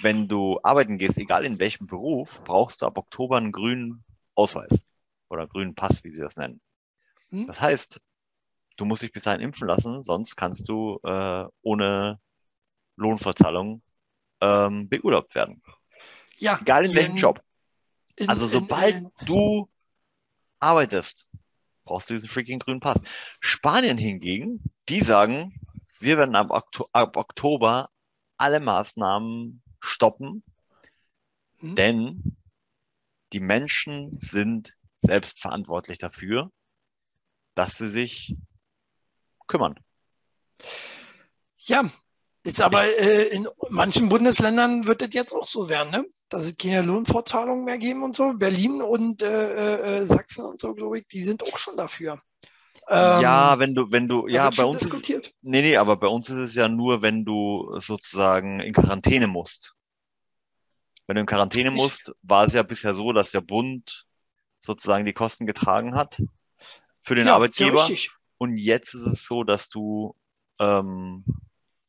wenn du arbeiten gehst, egal in welchem Beruf, brauchst du ab Oktober einen grünen Ausweis oder grünen Pass, wie sie das nennen. Hm? Das heißt, du musst dich bis dahin impfen lassen, sonst kannst du äh, ohne Lohnverzahlung ähm, beurlaubt werden. Ja, Egal in welchem Job. in- Also sobald in- du arbeitest, brauchst du diesen freaking grünen Pass. Spanien hingegen, die sagen, wir werden ab, ab Oktober alle Maßnahmen stoppen, Hm? denn die Menschen sind selbst verantwortlich dafür, dass sie sich kümmern. Ja, ist aber äh, in manchen Bundesländern wird das jetzt auch so werden, ne? Dass es keine Lohnfortzahlungen mehr geben und so. Berlin und äh, äh, Sachsen und so, glaube ich, die sind auch schon dafür. Ähm, ja, wenn du, wenn du, ja, bei uns, diskutiert. nee, nee, aber bei uns ist es ja nur, wenn du sozusagen in Quarantäne musst. Wenn du in Quarantäne Ich- musst, war es ja bisher so, dass der Bund sozusagen die Kosten getragen hat für den ja, Arbeitgeber. Ja richtig. Und jetzt ist es so, dass du ähm,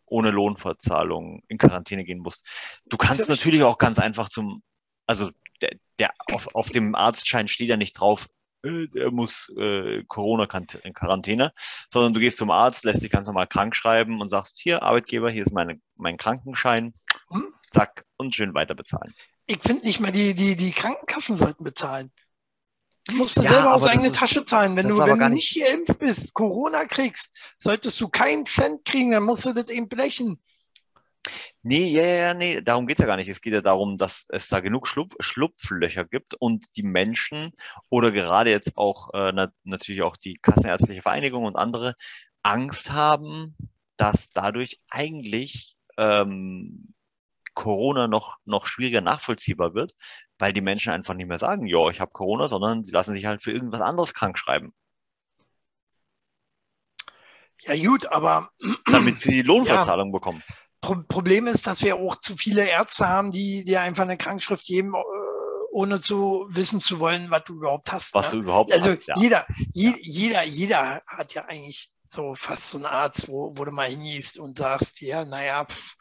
ohne Lohnverzahlung in Quarantäne gehen musst. Du kannst natürlich auch ganz einfach zum, also der, der auf, auf dem Arztschein steht ja nicht drauf, äh, der muss äh, Corona-Quarantäne, sondern du gehst zum Arzt, lässt dich ganz normal krank schreiben und sagst, hier, Arbeitgeber, hier ist meine, mein Krankenschein, Hm? zack, und schön weiter bezahlen. Ich finde nicht mal, die, die, die Krankenkassen sollten bezahlen. Du musst Ja, ja, selber aus eigener Tasche zahlen. Wenn du, wenn du nicht- geimpft bist, Corona kriegst, solltest du keinen Cent kriegen, dann musst du das eben blechen. Nee, ja, ja, nee, darum geht's ja gar nicht. Es geht ja darum, dass es da genug Schlupf, Schlupflöcher gibt und die Menschen oder gerade jetzt auch äh, na, natürlich auch die Kassenärztliche Vereinigung und andere Angst haben, dass dadurch eigentlich ähm, Corona noch, noch schwieriger nachvollziehbar wird, weil die Menschen einfach nicht mehr sagen, ja, ich habe Corona, sondern sie lassen sich halt für irgendwas anderes krank schreiben, Ja gut, aber damit sie die Lohnverzahlung bekommen. Pro Problem ist, dass wir auch zu viele Ärzte haben, die dir einfach eine Krankschrift geben, äh, ohne zu wissen zu wollen, was du überhaupt hast. Was ne? du überhaupt Also hast, ja. jeder, je, jeder, jeder hat ja eigentlich so fast so einen Arzt, wo, wo du mal hingehst und sagst, ja, naja, pff,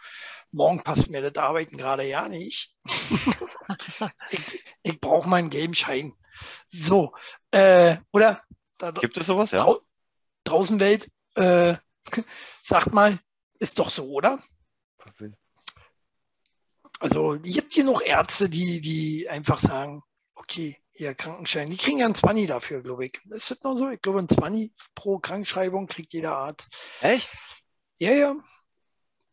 morgen passt mir das Arbeiten gerade ja nicht. ich ich brauche meinen Gameschein. So, äh, oder da, Gibt es sowas, ja? drau draußen Welt, äh, sagt mal, ist doch so, oder? Also gibt hier noch Ärzte, die, die einfach sagen, okay, hier Krankenschein, die kriegen ja einen 20 dafür, glaube ich. Ist das noch so? Ich glaube, ein 20 pro Krankschreibung kriegt jeder Arzt. Echt? Ja, ja.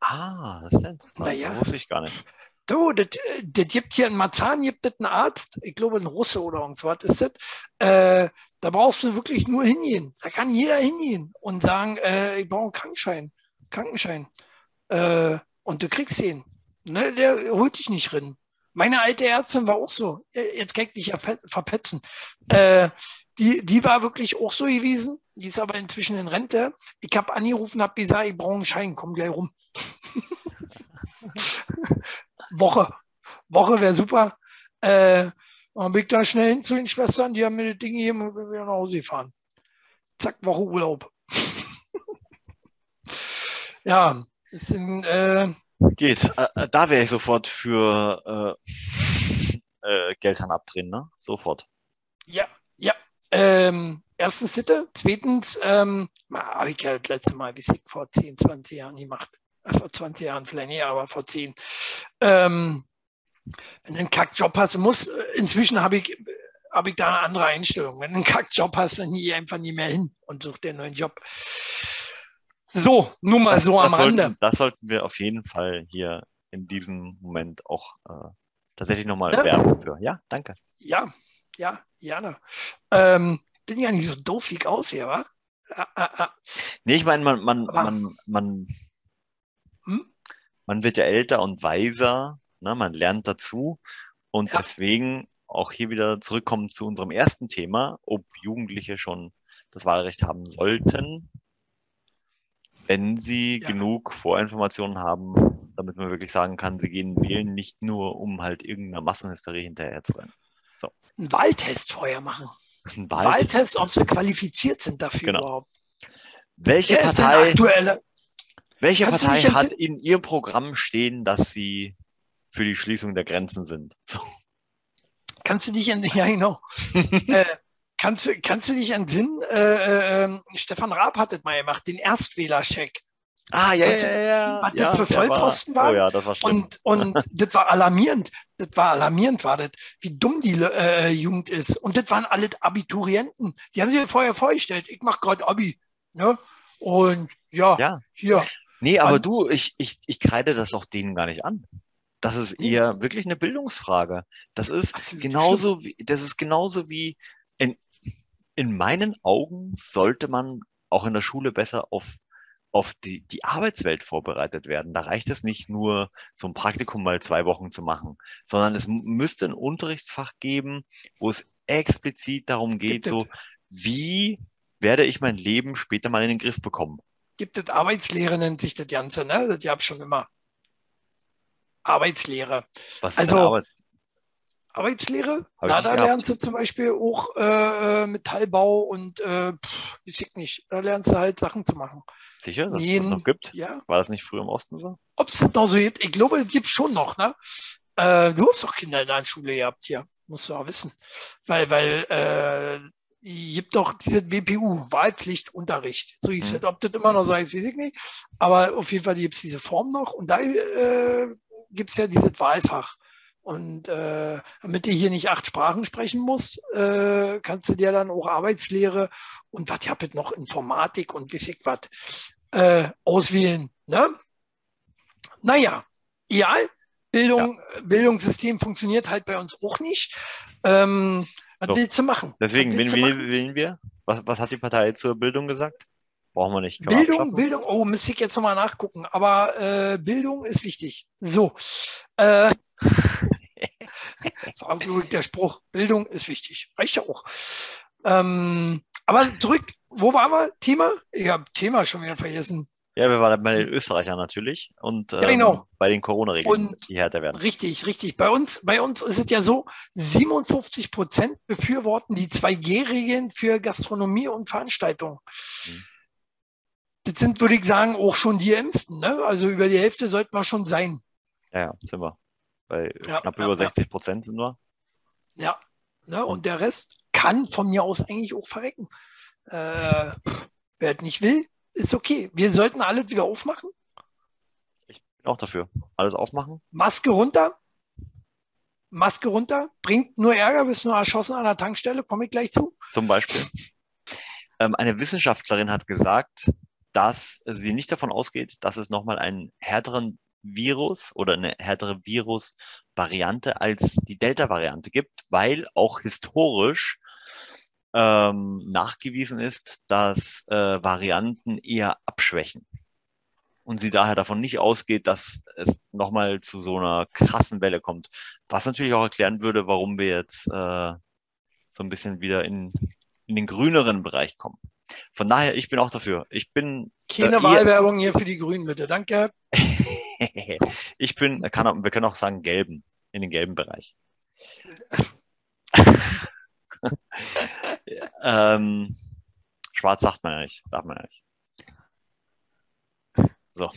Ah, das ist ja interessant. Naja. Das wusste ich gar nicht. Du, das, äh, das gibt hier in Marzahn, gibt es einen Arzt, ich glaube ein Russe oder irgendwas ist das. Äh, da brauchst du wirklich nur hingehen. Da kann jeder hingehen und sagen, äh, ich brauche einen Krankenschein. Krankenschein. Äh, und du kriegst ihn. Ne, der holt dich nicht drin. Meine alte Ärztin war auch so. Äh, Jetzt kann ich dich verpetzen. Äh, die, die war wirklich auch so gewesen. Die ist aber inzwischen in Rente. Ich habe angerufen, habe gesagt, ich brauche einen Schein, komm gleich rum. Woche. Woche wäre super. Äh, dann bin ich da schnell hin zu den Schwestern, die haben mir das Ding gegeben und bin wieder nach Hause gefahren. Zack, Woche Urlaub. ja, es sind, äh, Geht. Äh, äh, da wäre ich sofort für äh, äh, Geldhahn abdrehen, ne? Sofort. ja, ja. Ähm, erstens Sitte, zweitens, ähm, habe ich ja das letzte Mal, wie ich vor 10, 20 Jahren gemacht. Äh, vor 20 Jahren vielleicht nicht, aber vor 10. Ähm, wenn du einen Kackjob hast, du musst, äh, inzwischen habe ich, habe ich da eine andere Einstellung. Wenn du einen Kackjob hast, dann geh einfach nie mehr hin und such dir einen neuen Job. So, nur mal so am das Rande. Sollten, das sollten wir auf jeden Fall hier in diesem Moment auch äh, tatsächlich nochmal Ja. werben für. Ja, danke. Ja, ja, gerne. Ähm, bin ja nicht so doof, wie ich aussehe, wa? Ah, ah, ah. Nee, ich meine, man, man, Aber- man, man, Hm? man wird ja älter und weiser, ne? man lernt dazu und Ja. deswegen auch hier wieder zurückkommen zu unserem ersten Thema, ob Jugendliche schon das Wahlrecht haben sollten, wenn sie Ja. genug Vorinformationen haben, damit man wirklich sagen kann, sie gehen wählen, nicht nur um halt irgendeiner Massenhysterie hinterher zu rennen. Einen Wahltest vorher machen. Ein Wahl Wahl Wahltest, ob sie qualifiziert sind dafür Genau. überhaupt. welche Wer Partei, aktuelle? welche Kannst Partei hat in ihrem Programm stehen, dass sie für die Schließung der Grenzen sind? So. Kannst du dich an, ja genau. äh, kannst, du- kannst du dich entsinnen, äh, äh, ähm, Stefan Raab hat das mal gemacht, den Erstwählercheck. Ah, ja, ja, ja, ja. was ja, das für der war- Vollpfosten waren? Oh ja, das war schlimm. Und, und das war alarmierend. Das war alarmierend, war das, wie dumm die äh, Jugend ist. Und das waren alle Abiturienten. Die haben sich vorher vorgestellt, ich mache gerade Abi. Ne? Und ja, ja. hier. Nee, aber An- du, ich, ich, ich kreide das auch denen gar nicht an. Das ist eher wirklich eine Bildungsfrage. Das ist Absolut genauso wie, das ist genauso wie in, in meinen Augen sollte man auch in der Schule besser auf, auf die, die Arbeitswelt vorbereitet werden. Da reicht es nicht nur, so ein Praktikum mal zwei Wochen zu machen, sondern es müsste ein Unterrichtsfach geben, wo es explizit darum geht, Gibt so, wie werde ich mein Leben später mal in den Griff bekommen? Gibt es Arbeitslehre, nennt sich das Ganze, ne? Das gab schon immer. Arbeitslehre. Was Also, ist eine Arbeit? Arbeitslehre? Hab Na, da lernst du zum Beispiel auch äh, Metallbau und äh, pff, ich nicht. Da lernst du halt Sachen zu machen. Sicher, dass es das Nähen. noch gibt? Ja. War das nicht früher im Osten so? Ob es das noch so gibt? Ich glaube, das gibt schon noch, ne? Äh, du hast doch Kinder in der Schule gehabt hier. Musst du auch wissen. Weil, weil, äh, gibt doch diese WPU, Wahlpflichtunterricht. So hieß Mhm. es. Ob das immer noch so heißt, weiß ich nicht. Aber auf jeden Fall gibt es diese Form noch. Und da äh, gibt es ja dieses Wahlfach. Und äh, damit du hier nicht acht Sprachen sprechen musst, äh, kannst du dir dann auch Arbeitslehre und was ja noch Informatik und weiß ich was äh, auswählen. Ne? Naja, egal. Bildung, Bildungssystem funktioniert halt bei uns auch nicht. Ähm, was So. willst du machen? Deswegen, wen machen? wählen wir? Was, was hat die Partei zur Bildung gesagt? Brauchen wir nicht. Wir Bildung? Bildung, oh, müsste ich jetzt nochmal nachgucken. Aber äh, Bildung ist wichtig. So. Äh, das war ich, der Spruch, Bildung ist wichtig. Reicht ja auch. Ähm, aber zurück, wo waren wir? Thema? Ich habe Thema schon wieder vergessen. Ja, wir waren bei den Österreichern natürlich und ähm, Ja, genau. bei den Corona-Regeln, die härter werden. Richtig, richtig. Bei uns, bei uns ist es ja so, 57 Prozent befürworten die 2G-Regeln für Gastronomie und Veranstaltungen. Mhm. Das sind, würde ich sagen, auch schon die Impften. Ne? Also über die Hälfte sollten wir schon sein. Ja, ja, sind wir. Bei Ja, knapp ja, über ja. 60 Prozent sind wir. Ja. Ne? Und der Rest kann von mir aus eigentlich auch verrecken. Äh, wer es nicht will, ist okay. Wir sollten alles wieder aufmachen. Ich bin auch dafür. Alles aufmachen. Maske runter. Maske runter. Bringt nur Ärger, bist nur erschossen an der Tankstelle, komme ich gleich zu. Zum Beispiel. Ähm, eine Wissenschaftlerin hat gesagt, dass sie nicht davon ausgeht, dass es nochmal einen härteren Virus oder eine härtere Virus-Variante als die Delta-Variante gibt, weil auch historisch ähm, nachgewiesen ist, dass äh, Varianten eher abschwächen. Und sie daher davon nicht ausgeht, dass es nochmal zu so einer krassen Welle kommt. Was natürlich auch erklären würde, warum wir jetzt äh, so ein bisschen wieder in, in den grüneren Bereich kommen. Von daher, ich bin auch dafür. Ich bin, Keine Äh, Wahlwerbung hier für die Grünen, bitte. Danke. ich bin, kann auch, wir können auch sagen gelben, in den gelben Bereich. ähm, schwarz sagt man ja nicht, darf man ja nicht. So.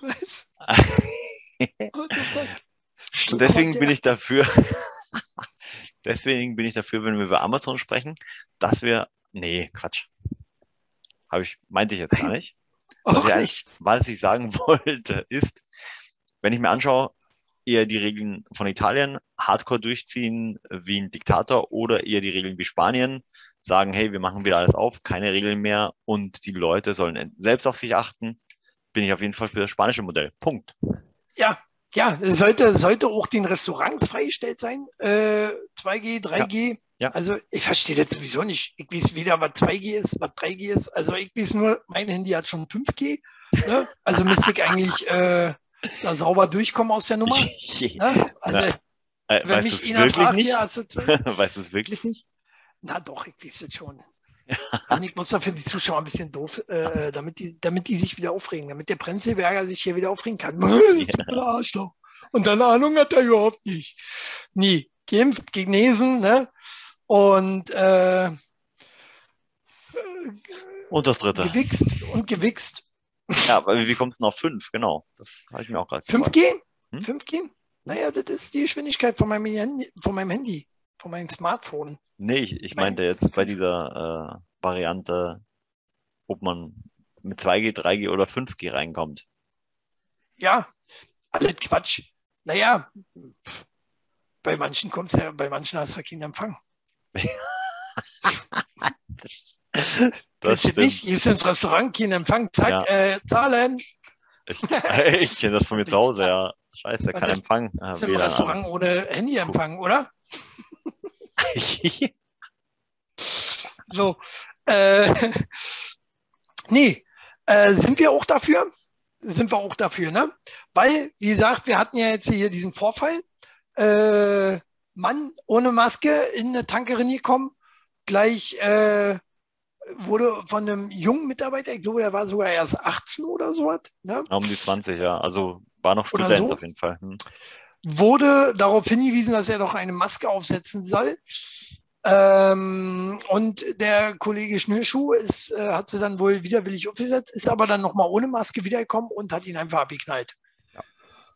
Was? Und deswegen bin ich dafür, deswegen bin ich dafür, wenn wir über Amazon sprechen, dass wir, nee, Quatsch. Habe ich, meinte ich jetzt gar nicht. Auch was ich nicht. Was ich sagen wollte, ist, wenn ich mir anschaue, eher die Regeln von Italien hardcore durchziehen wie ein Diktator oder eher die Regeln wie Spanien, sagen, hey, wir machen wieder alles auf, keine Regeln mehr und die Leute sollen selbst auf sich achten, bin ich auf jeden Fall für das spanische Modell. Punkt. Ja, ja, es sollte, sollte auch den Restaurants freigestellt sein. Äh, 2G, 3G. Ja. Also ich verstehe das sowieso nicht. Ich weiß weder, was 2G ist, was 3G ist. Also ich weiß nur, mein Handy hat schon 5G. Ne? Also müsste ich eigentlich äh, da sauber durchkommen aus der Nummer. Ne? Also Na, Äh, wenn mich einer wirklich fragt, nicht? ja, 2G? weißt du es wirklich nicht? Na doch, ich weiß es schon. Und ich muss dafür die Zuschauer ein bisschen doof, äh, damit, die, damit die sich wieder aufregen, damit der Prenzelberger sich hier wieder aufregen kann. Arschloch. Und dann Ahnung hat er überhaupt nicht. Nie. Geimpft, genesen, ne? Und äh, Und das dritte. gewichst und gewichst. Ja, aber wie kommt denn auf fünf? Genau. Das habe ich mir auch gerade gefragt. 5G? Hm? 5G? Naja, das ist die Geschwindigkeit von meinem Handy, von meinem Handy, von meinem Smartphone. Nee, ich, ich Mein- meinte jetzt bei dieser äh, Variante, ob man mit 2G, 3G oder 5G reinkommt. Ja, alles Quatsch. Naja, bei manchen kommst ja, bei manchen hast du keinen Empfang. Das, stimmt. nicht, gehst ins Restaurant, keinen Empfang, zack, ja. äh, zahlen. Ich, ich kenne das von mir zu Hause, ja. Scheiße, kein Empfang. Ja, im Restaurant ohne Handyempfang, oder? so. Äh, nee, äh, sind wir auch dafür? Sind wir auch dafür, ne? Weil, wie gesagt, wir hatten ja jetzt hier diesen Vorfall. Äh, Mann ohne Maske in eine Tankerin gekommen, gleich äh, wurde von einem jungen Mitarbeiter, ich glaube, der war sogar erst 18 oder so was. Ne? Um die 20, ja. Also war noch Student so, auf jeden Fall. Hm. Wurde darauf hingewiesen, dass er doch eine Maske aufsetzen soll. Ähm, und der Kollege Schnürschuh ist, äh, hat sie dann wohl widerwillig aufgesetzt, ist aber dann nochmal ohne Maske wiedergekommen und hat ihn einfach abgeknallt.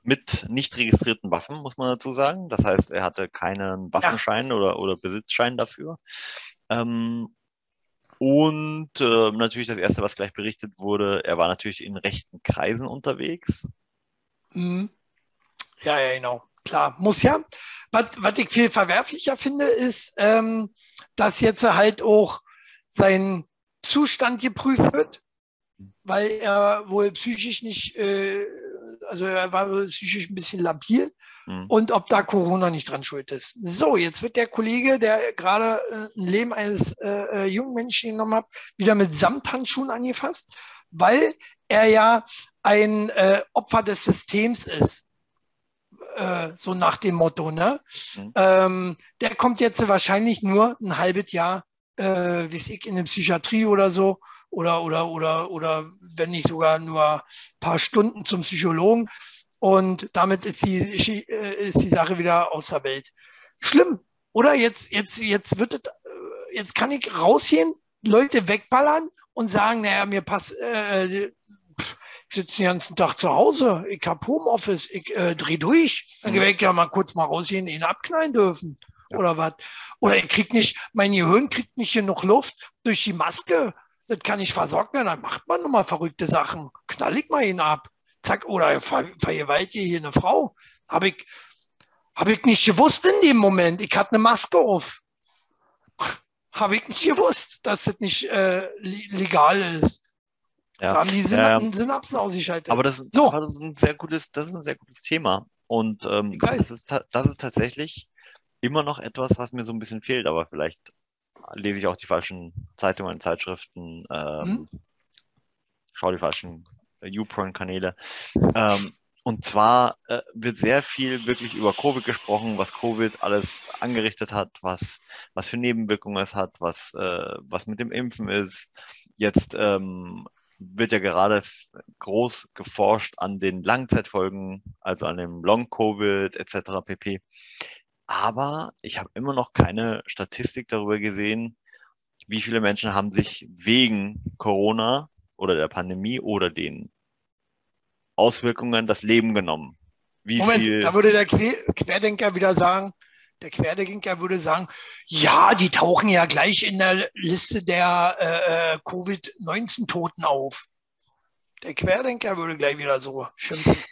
Mit nicht registrierten Waffen, muss man dazu sagen. Das heißt, er hatte keinen Waffenschein ja. oder, oder Besitzschein dafür. Ähm, und äh, natürlich das Erste, was gleich berichtet wurde, er war natürlich in rechten Kreisen unterwegs. Mhm. Ja, ja, genau. Klar, muss ja. Was, was ich viel verwerflicher finde, ist, ähm, dass jetzt halt auch sein Zustand geprüft wird, weil er wohl psychisch nicht, äh, also er war psychisch ein bisschen labil mhm. und ob da Corona nicht dran schuld ist. So, jetzt wird der Kollege, der gerade äh, ein Leben eines äh, äh jungen Menschen genommen hat, wieder mit Samthandschuhen angefasst, weil er ja ein äh, Opfer des Systems ist. Äh, so nach dem Motto, ne? Mhm. Ähm, der kommt jetzt wahrscheinlich nur ein halbes Jahr, äh, wie ich, in der Psychiatrie oder so, oder, oder, oder, oder wenn nicht sogar nur ein paar Stunden zum Psychologen. Und damit ist die, äh, ist die Sache wieder aus der Welt. Schlimm, oder? Jetzt, jetzt, jetzt wird es, äh, jetzt kann ich rausgehen, Leute wegballern und sagen, naja, mir passt, äh, ich sitze den ganzen Tag zu Hause, ich habe Homeoffice, ich äh, drehe durch. Dann mhm. werde ich ja mal kurz mal rausgehen, ihn abknallen dürfen. Ja. Oder was? Oder ich krieg nicht, mein Gehirn kriegt nicht genug Luft durch die Maske. Das kann ich versorgt werden. Dann macht man nochmal verrückte Sachen. Knall ich mal ihn ab. Zack, oder ver vergewaltige hier eine Frau. Habe ich, hab ich nicht gewusst in dem Moment. Ich hatte eine Maske auf. Habe ich nicht gewusst, dass das nicht äh, legal ist. Ja. Da haben die Synapsen, ähm, Synapsen ausgeschaltet. Aber das, so. aber das, ist ein sehr gutes, das ist ein sehr gutes Thema. Und ähm, das, ist, das ist tatsächlich immer noch etwas, was mir so ein bisschen fehlt, aber vielleicht lese ich auch die falschen Zeitungen, Zeitschriften, ähm, hm? schaue die falschen YouPorn-Kanäle. Ähm, und zwar äh, wird sehr viel wirklich über Covid gesprochen, was Covid alles angerichtet hat, was, was für Nebenwirkungen es hat, was, äh, was mit dem Impfen ist. Jetzt ähm, wird ja gerade groß geforscht an den Langzeitfolgen, also an dem Long-Covid etc. pp. Aber ich habe immer noch keine Statistik darüber gesehen, wie viele Menschen haben sich wegen Corona oder der Pandemie oder den Auswirkungen das Leben genommen. Wie Moment, viel... da würde der Querdenker wieder sagen, der Querdenker würde sagen, ja, die tauchen ja gleich in der Liste der äh, äh Covid-19-Toten auf. Der Querdenker würde gleich wieder so schimpfen.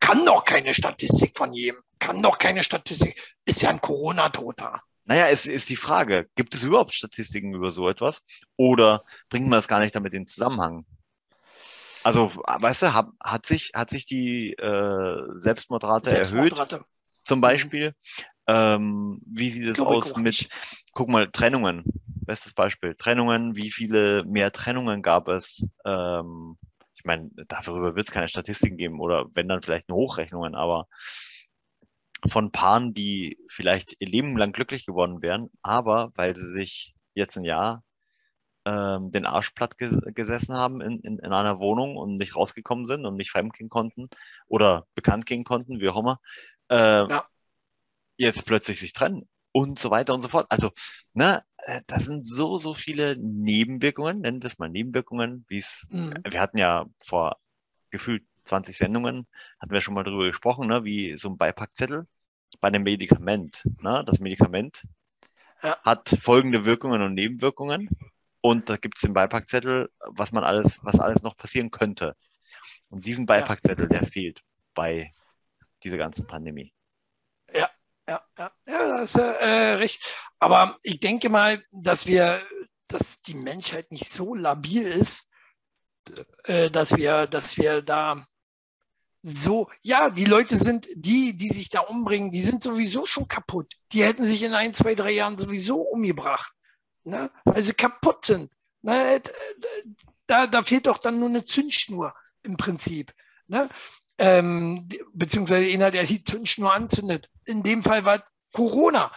Kann doch keine Statistik von jedem. Kann doch keine Statistik. Ist ja ein Corona-Toter. Naja, es ist die Frage, gibt es überhaupt Statistiken über so etwas? Oder bringen wir es gar nicht damit in Zusammenhang? Also, weißt du, hat, hat, sich, hat sich die äh, Selbstmordrate, Selbstmordrate erhöht? Zum Beispiel. Ähm, wie sieht es aus mit, nicht. guck mal, Trennungen. Bestes Beispiel. Trennungen, wie viele mehr Trennungen gab es? Ähm, ich meine, darüber wird es keine Statistiken geben oder wenn dann vielleicht nur Hochrechnungen, aber von Paaren, die vielleicht ihr Leben lang glücklich geworden wären, aber weil sie sich jetzt ein Jahr ähm, den Arsch platt ges gesessen haben in, in, in, einer Wohnung und nicht rausgekommen sind und nicht fremdgehen konnten oder bekannt gehen konnten, wie auch immer, äh, ja jetzt plötzlich sich trennen und so weiter und so fort. Also, ne, äh, das sind so, so viele Nebenwirkungen, nennen wir es mal Nebenwirkungen, wie es, mhm. wir hatten ja vor gefühlt 20 Sendungen, hatten wir schon mal drüber gesprochen, ne, wie so ein Beipackzettel bei einem Medikament. Ne? Das Medikament ja. hat folgende Wirkungen und Nebenwirkungen. Und da gibt es den Beipackzettel, was man alles, was alles noch passieren könnte. Und diesen Beipackzettel, der fehlt bei dieser ganzen Pandemie. Ja, ja, ja, ja, das ist äh, recht. Aber ich denke mal, dass wir, dass die Menschheit nicht so labil ist, äh, dass wir, dass wir da so, ja, die Leute sind, die, die sich da umbringen, die sind sowieso schon kaputt. Die hätten sich in ein, zwei, drei Jahren sowieso umgebracht, ne? weil sie kaputt sind. Ne? Da, da fehlt doch dann nur eine Zündschnur im Prinzip. Ne? Ähm, beziehungsweise einer, der die Zündschnur anzündet. In dem Fall war Corona.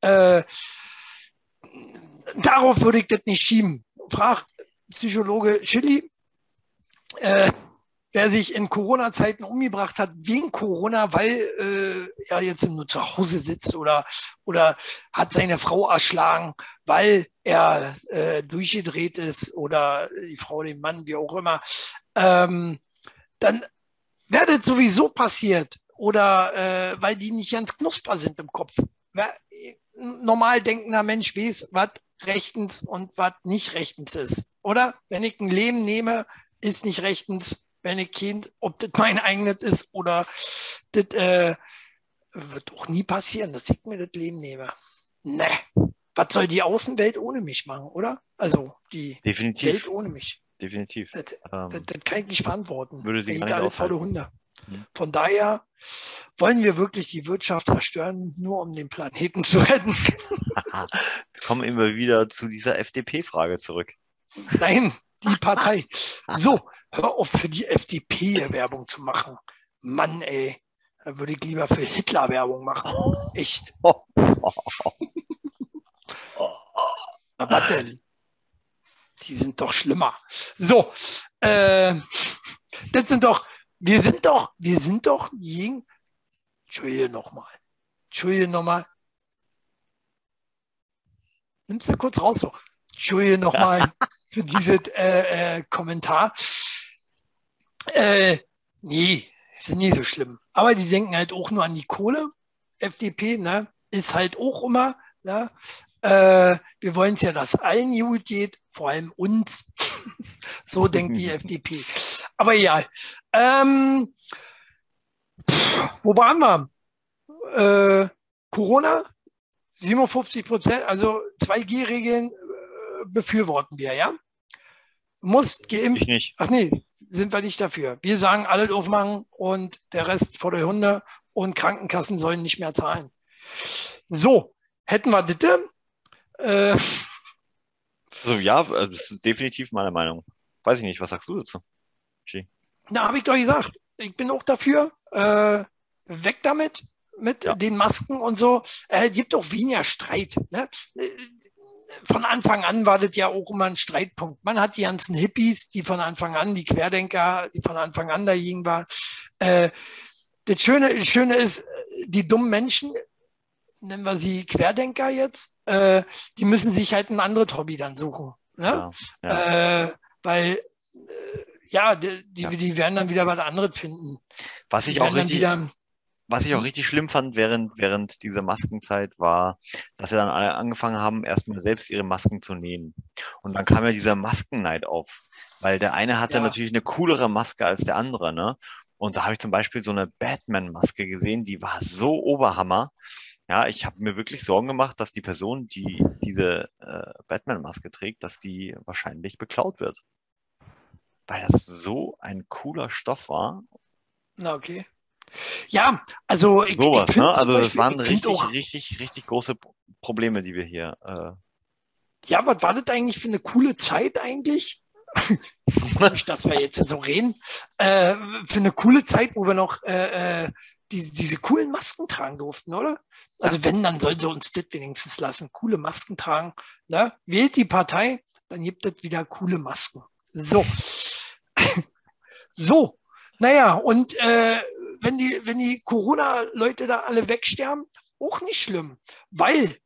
Äh, darauf würde ich das nicht schieben. Frag Psychologe Schilly. Äh, der sich in Corona-Zeiten umgebracht hat wegen Corona, weil äh, er jetzt nur zu Hause sitzt oder, oder hat seine Frau erschlagen, weil er äh, durchgedreht ist oder die Frau den Mann, wie auch immer, ähm, dann wäre das sowieso passiert oder äh, weil die nicht ganz knusper sind im Kopf. Wer, normal denkender Mensch weiß, was rechtens und was nicht rechtens ist. Oder wenn ich ein Leben nehme, ist nicht rechtens, wenn ich Kind, ob das mein eigenes ist oder das äh, wird auch nie passieren, dass ich mir das Leben nehme. Ne, was soll die Außenwelt ohne mich machen, oder? Also die Definitiv. Welt ohne mich. Definitiv. Das, ähm, das, das kann ich nicht verantworten. Würde sie gar nicht volle Hunde. Mhm. Von daher wollen wir wirklich die Wirtschaft zerstören, nur um den Planeten zu retten. wir kommen immer wieder zu dieser FDP-Frage zurück. Nein, die Partei. So, hör auf für die FDP Werbung zu machen. Mann, ey. Da würde ich lieber für Hitler Werbung machen. Echt. Aber was denn? Die sind doch schlimmer. So, äh, das sind doch, wir sind doch, wir sind doch gegen, Entschuldige nochmal, Entschuldige nochmal. Nimmst du kurz raus so. Entschuldige nochmal für diesen äh, äh, Kommentar. Äh, nee, ist nie so schlimm. Aber die denken halt auch nur an die Kohle. FDP, ne, ist halt auch immer, ne, äh, wir wollen es ja, dass allen gut geht, vor allem uns. so denkt die FDP. Aber ja, ähm, wo waren wir? Äh, Corona, 57 Prozent, also 2G-Regeln äh, befürworten wir, ja? Muss geimpft. Ich nicht. Ach nee, sind wir nicht dafür. Wir sagen, alles aufmachen und der Rest vor der Hunde und Krankenkassen sollen nicht mehr zahlen. So, hätten wir das. Äh, also ja, das ist definitiv meine Meinung. Weiß ich nicht, was sagst du dazu? G. Na, habe ich doch gesagt. Ich bin auch dafür. Äh, weg damit, mit ja. den Masken und so. Äh, gibt auch weniger Streit. Ne? Von Anfang an war das ja auch immer ein Streitpunkt. Man hat die ganzen Hippies, die von Anfang an, die Querdenker, die von Anfang an dagegen waren. Äh, das Schöne, das Schöne ist, die dummen Menschen, nennen wir sie Querdenker jetzt, äh, die müssen sich halt ein anderes Hobby dann suchen. Ne? Ja, ja. Äh, weil, äh, ja, die, die, ja. die, werden dann wieder was anderes finden. Was ich auch richtig, wieder, was ich auch richtig schlimm fand während, während dieser Maskenzeit war, dass sie dann alle angefangen haben, erstmal selbst ihre Masken zu nähen. Und dann kam ja dieser Maskenneid auf, weil der eine hatte ja. natürlich eine coolere Maske als der andere, ne? Und da habe ich zum Beispiel so eine Batman-Maske gesehen, die war so Oberhammer. Ja, ich habe mir wirklich Sorgen gemacht, dass die Person, die diese äh, Batman-Maske trägt, dass die wahrscheinlich beklaut wird. Weil das so ein cooler Stoff war. Na, okay. Ja, also ich, Sowas, ich ne? Also Beispiel, das waren richtig, auch, richtig, richtig große Probleme, die wir hier. Äh, ja, was war das eigentlich für eine coole Zeit eigentlich? Komisch, dass wir jetzt so reden. Äh, für eine coole Zeit, wo wir noch äh, äh, die, diese coolen Masken tragen durften, oder? Also wenn, dann sollen sie uns das wenigstens lassen. Coole Masken tragen. Ne? Wählt die Partei, dann gibt es wieder coole Masken. So. so. Naja, und äh, wenn die, wenn die Corona-Leute da alle wegsterben, auch nicht schlimm, weil,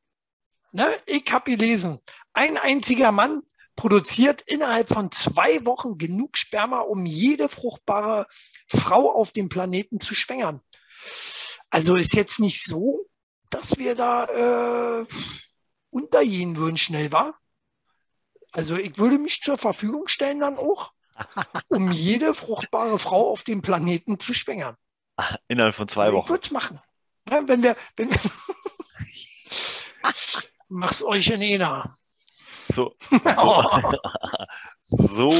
ne, ich habe gelesen, ein einziger Mann produziert innerhalb von zwei Wochen genug Sperma, um jede fruchtbare Frau auf dem Planeten zu schwängern. Also ist jetzt nicht so, dass wir da äh, untergehen würden schnell, war. Also ich würde mich zur Verfügung stellen dann auch, um jede fruchtbare Frau auf dem Planeten zu schwängern. Innerhalb von zwei Ich Wochen. würde es machen. Ja, wenn wir, wenn wir Mach's euch in einer. So, Oh. so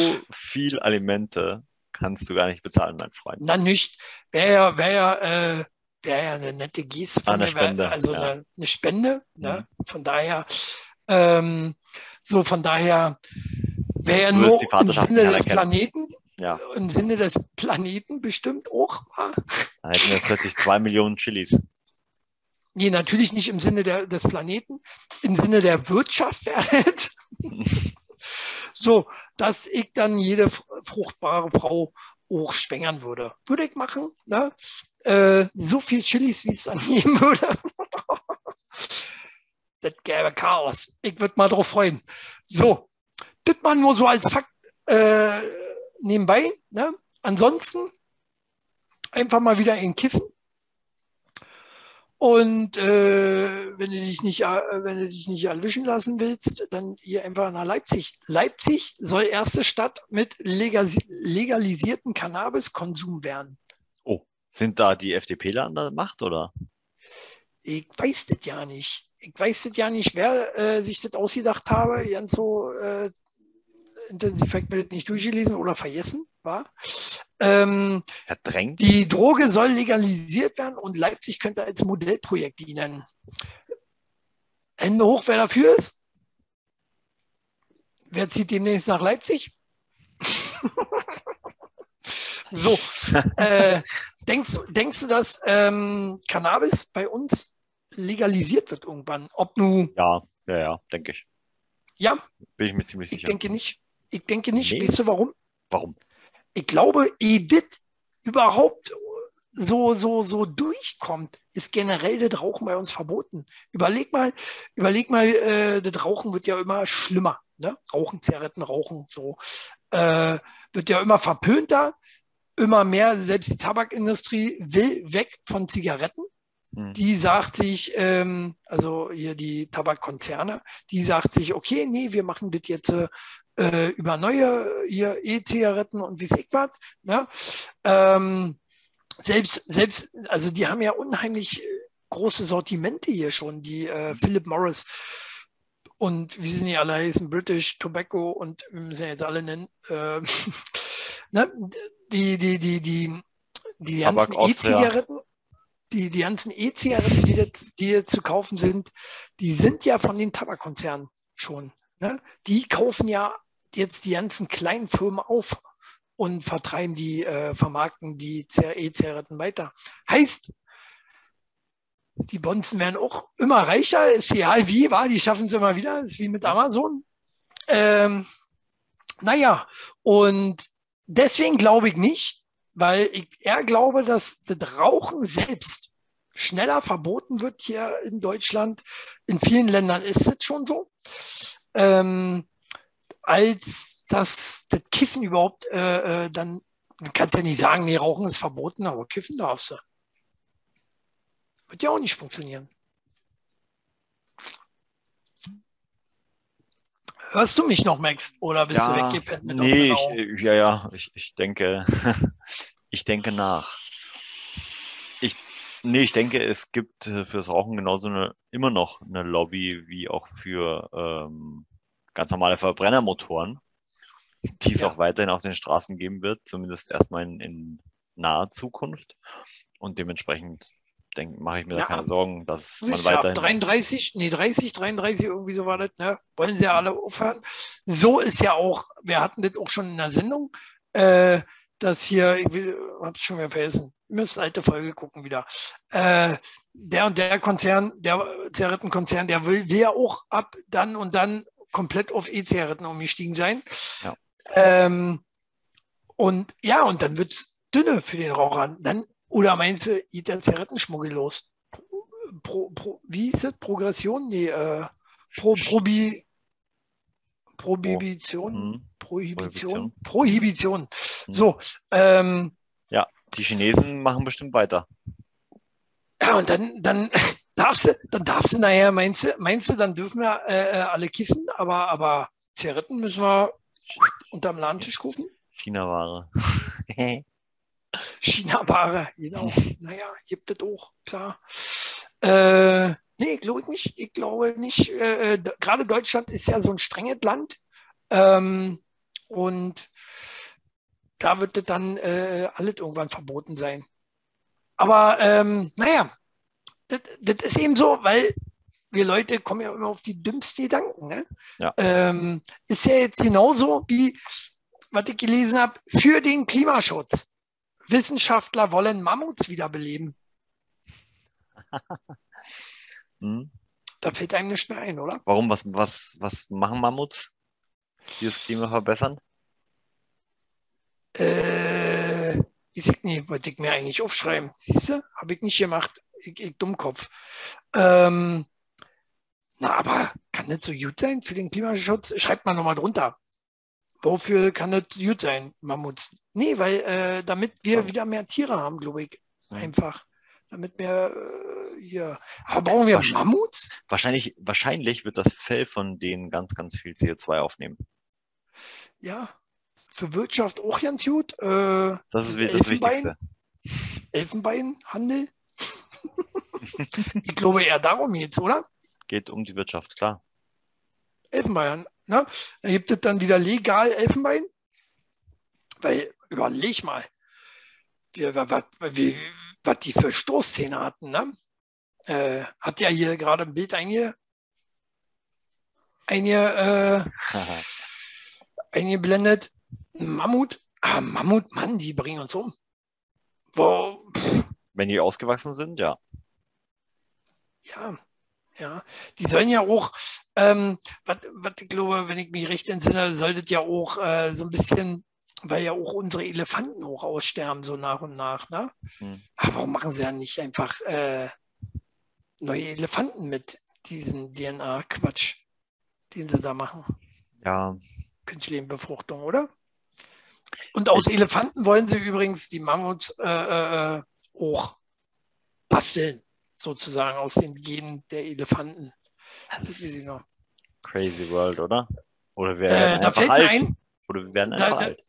viel Alimente kannst du gar nicht bezahlen, mein Freund. Na nicht. Wäre ja, wär ja, äh, wär ja eine nette Geste Ah, eine also ja. Mhm. eine, eine Spende. Ne? Von daher, ähm, so von daher wäre ja nur im Sinne des. Planeten, Ja, im Sinne des Planeten bestimmt auch. wa? dann hätten wir plötzlich zwei Millionen Chilis. Nee, natürlich nicht im Sinne der, des Planeten, im Sinne der Wirtschaft wäre so, dass ich dann jede fruchtbare Frau auch schwängern würde. Würde ich machen, ne? Äh, so viel Chilis, wie es dann geben würde. das gäbe Chaos. Ich würde mal drauf freuen. So, das mal nur so als Fakt äh, nebenbei. Ne? Ansonsten einfach mal wieder in Kiffen. Und äh, wenn du dich nicht, äh, wenn du dich nicht erwischen lassen willst, dann hier einfach nach Leipzig. Leipzig soll erste Stadt mit legalis legalisierten Cannabiskonsum werden. Sind da die FDPler an der Macht oder? Ich weiß das ja nicht. Ich weiß das ja nicht, wer äh, sich das ausgedacht habe. Ganz so äh, intensiv habe ich mir das nicht durchgelesen oder vergessen, war. Ähm, Verdrängt? Die Droge soll legalisiert werden und Leipzig könnte als Modellprojekt dienen. Hände hoch, wer dafür ist. Wer zieht demnächst nach Leipzig? so, äh, denkst, du- denkst du, dass ähm, Cannabis bei uns legalisiert wird irgendwann? Ob nu, Ja, ja, ja, denke ich. ja, Bin ich mir ziemlich ich sicher. denke nicht. Ich denke nicht. Nee. Weißt du warum? Warum? ich glaube, Edith überhaupt so, so, so durchkommt, ist generell das Rauchen bei uns verboten. Überleg mal, überleg mal, äh, das Rauchen wird ja immer schlimmer. Ne? Rauchen, Zigaretten, Rauchen, so. Äh, wird ja immer verpönter, immer mehr, selbst die Tabakindustrie will weg von Zigaretten. Hm. Die sagt sich, ähm, also hier die Tabakkonzerne, die sagt sich, okay, nee, wir machen das jetzt äh, über neue hier E-Zigaretten und wie ich was. Ne? Ähm, selbst, selbst, also die haben ja unheimlich äh, große Sortimente hier schon, die äh, Philip Morris und wie sie nicht alle heißen, British Tobacco und müssen ja jetzt alle nennen, äh, ne? die, die, die, die, die ganzen. E-Zigaretten, die, die ganzen E-Zigaretten, die jetzt, die jetzt zu kaufen sind, die sind ja von den Tabakkonzernen schon. Ne? Die kaufen ja jetzt die ganzen kleinen Firmen auf und vertreiben die, äh, vermarkten die E-Zigaretten weiter. Heißt, die Bonzen werden auch immer reicher, ist egal wie, war, die schaffen es immer wieder, ist wie mit Amazon. Ähm, naja, und deswegen glaube ich nicht, weil ich eher glaube, dass das Rauchen selbst schneller verboten wird hier in Deutschland. In vielen Ländern ist es schon so. Ähm, als dass das Kiffen überhaupt äh, äh, dann, du kannst ja nicht sagen, nee, Rauchen ist verboten, aber Kiffen darfst du. Wird ja auch nicht funktionieren. Hörst du mich noch, Max? Oder bist du Ja, weggepennt mit nee, ich, ja, ja, ich, ich denke, ich denke nach. Ich, nee, ich denke, es gibt äh, fürs Rauchen genauso eine, immer noch eine Lobby wie auch für ähm, ganz normale Verbrennermotoren, die es Ja. auch weiterhin auf den Straßen geben wird, zumindest erstmal in, in naher Zukunft. Und dementsprechend denk, mache ich mir da Ja, keine Sorgen, dass man weiterhin. 33, nee, 30, 33, irgendwie so war das, ne? Wollen sie ja alle aufhören. So ist ja auch, wir hatten das auch schon in der Sendung, äh, dass hier, ich will, hab's schon wieder vergessen, ihr müsst alte Folge gucken wieder. Äh, der und der Konzern, der Zigarettenkonzern, der will, will ja auch ab dann und dann komplett auf E-Zigaretten umgestiegen sein. Ja. Ähm, und ja, und dann wird's dünne für den Raucher. Dann, oder meinst du, geht der Zigarettenschmuggel los? Pro, pro, wie ist das? Progression? Nee, äh, Pro, Probi, Prohibition? Hm. Prohibition? Prohibition. Hm. So, ähm, Die Chinesen machen bestimmt weiter. ja, und dann, dann darfst du, dann darfst du nachher, meinst du, meinst du, dann dürfen wir äh, äh, alle kiffen, aber, aber Zigaretten müssen wir unterm Ladentisch rufen. China-Ware. China-Ware, genau. naja, gibt es auch, klar. Äh, nee, glaube ich nicht. Ich glaube nicht. Äh, äh Gerade Deutschland ist ja so ein strenges Land. Ähm, und da wird das dann äh, alles irgendwann verboten sein. Aber ähm, naja, das, das ist eben so, weil wir Leute kommen ja immer auf die dümmsten Gedanken. Ne? Ja. Ähm, ist ja jetzt genauso wie, was ich gelesen habe, für den Klimaschutz. Wissenschaftler wollen Mammuts wiederbeleben. hm. Da fällt einem nicht mehr ein, oder? Warum? Was, was, was machen Mammuts, die das Klima verbessern? Äh, ich nicht, wollte ich mir eigentlich aufschreiben. Siehst du? Habe ich nicht gemacht. Ich, ich Dummkopf. Ähm, na, aber kann das so gut sein für den Klimaschutz? Schreibt mal nochmal drunter. Wofür kann das gut sein, Mammuts? Nee, weil äh, damit wir wieder mehr Tiere haben, glaube ich. Einfach. Damit wir äh, hier. Aber brauchen wir Mammuts? Wahrscheinlich, wahrscheinlich wird das Fell von denen ganz, ganz viel CO2 aufnehmen. Ja, für Wirtschaft auch ganz gut. Äh, das ist das Elfenbein, Wichtigste. Elfenbeinhandel. Ich glaube eher darum jetzt, oder? Geht um die Wirtschaft, klar. Elfenbein. Ne? Da gibt es dann wieder legal Elfenbein. Weil, überleg mal, was die für Stoßzähne hatten. Ne? Äh, hat ja hier gerade ein Bild einge, einge, äh, eingeblendet. Mammut, ah, Mammut, Mann, die bringen uns um. Wo, Wenn die ausgewachsen sind, ja. Ja, ja. Die sollen ja auch, ähm, was ich glaube, wenn ich mich recht entsinne, solltet ja auch äh, so ein bisschen, weil ja auch unsere Elefanten auch aussterben, so nach und nach. Ne? Hm. Aber warum machen sie ja nicht einfach äh, neue Elefanten mit diesem DNA-Quatsch, den sie da machen? Ja. Künstliche Befruchtung, oder? Und aus Elefanten wollen sie übrigens die Mammuts äh, äh, auch basteln, sozusagen aus den Genen der Elefanten. Crazy World, oder? Oder wir werden äh, da fällt alt. Ein, oder wir werden einfach da, alt.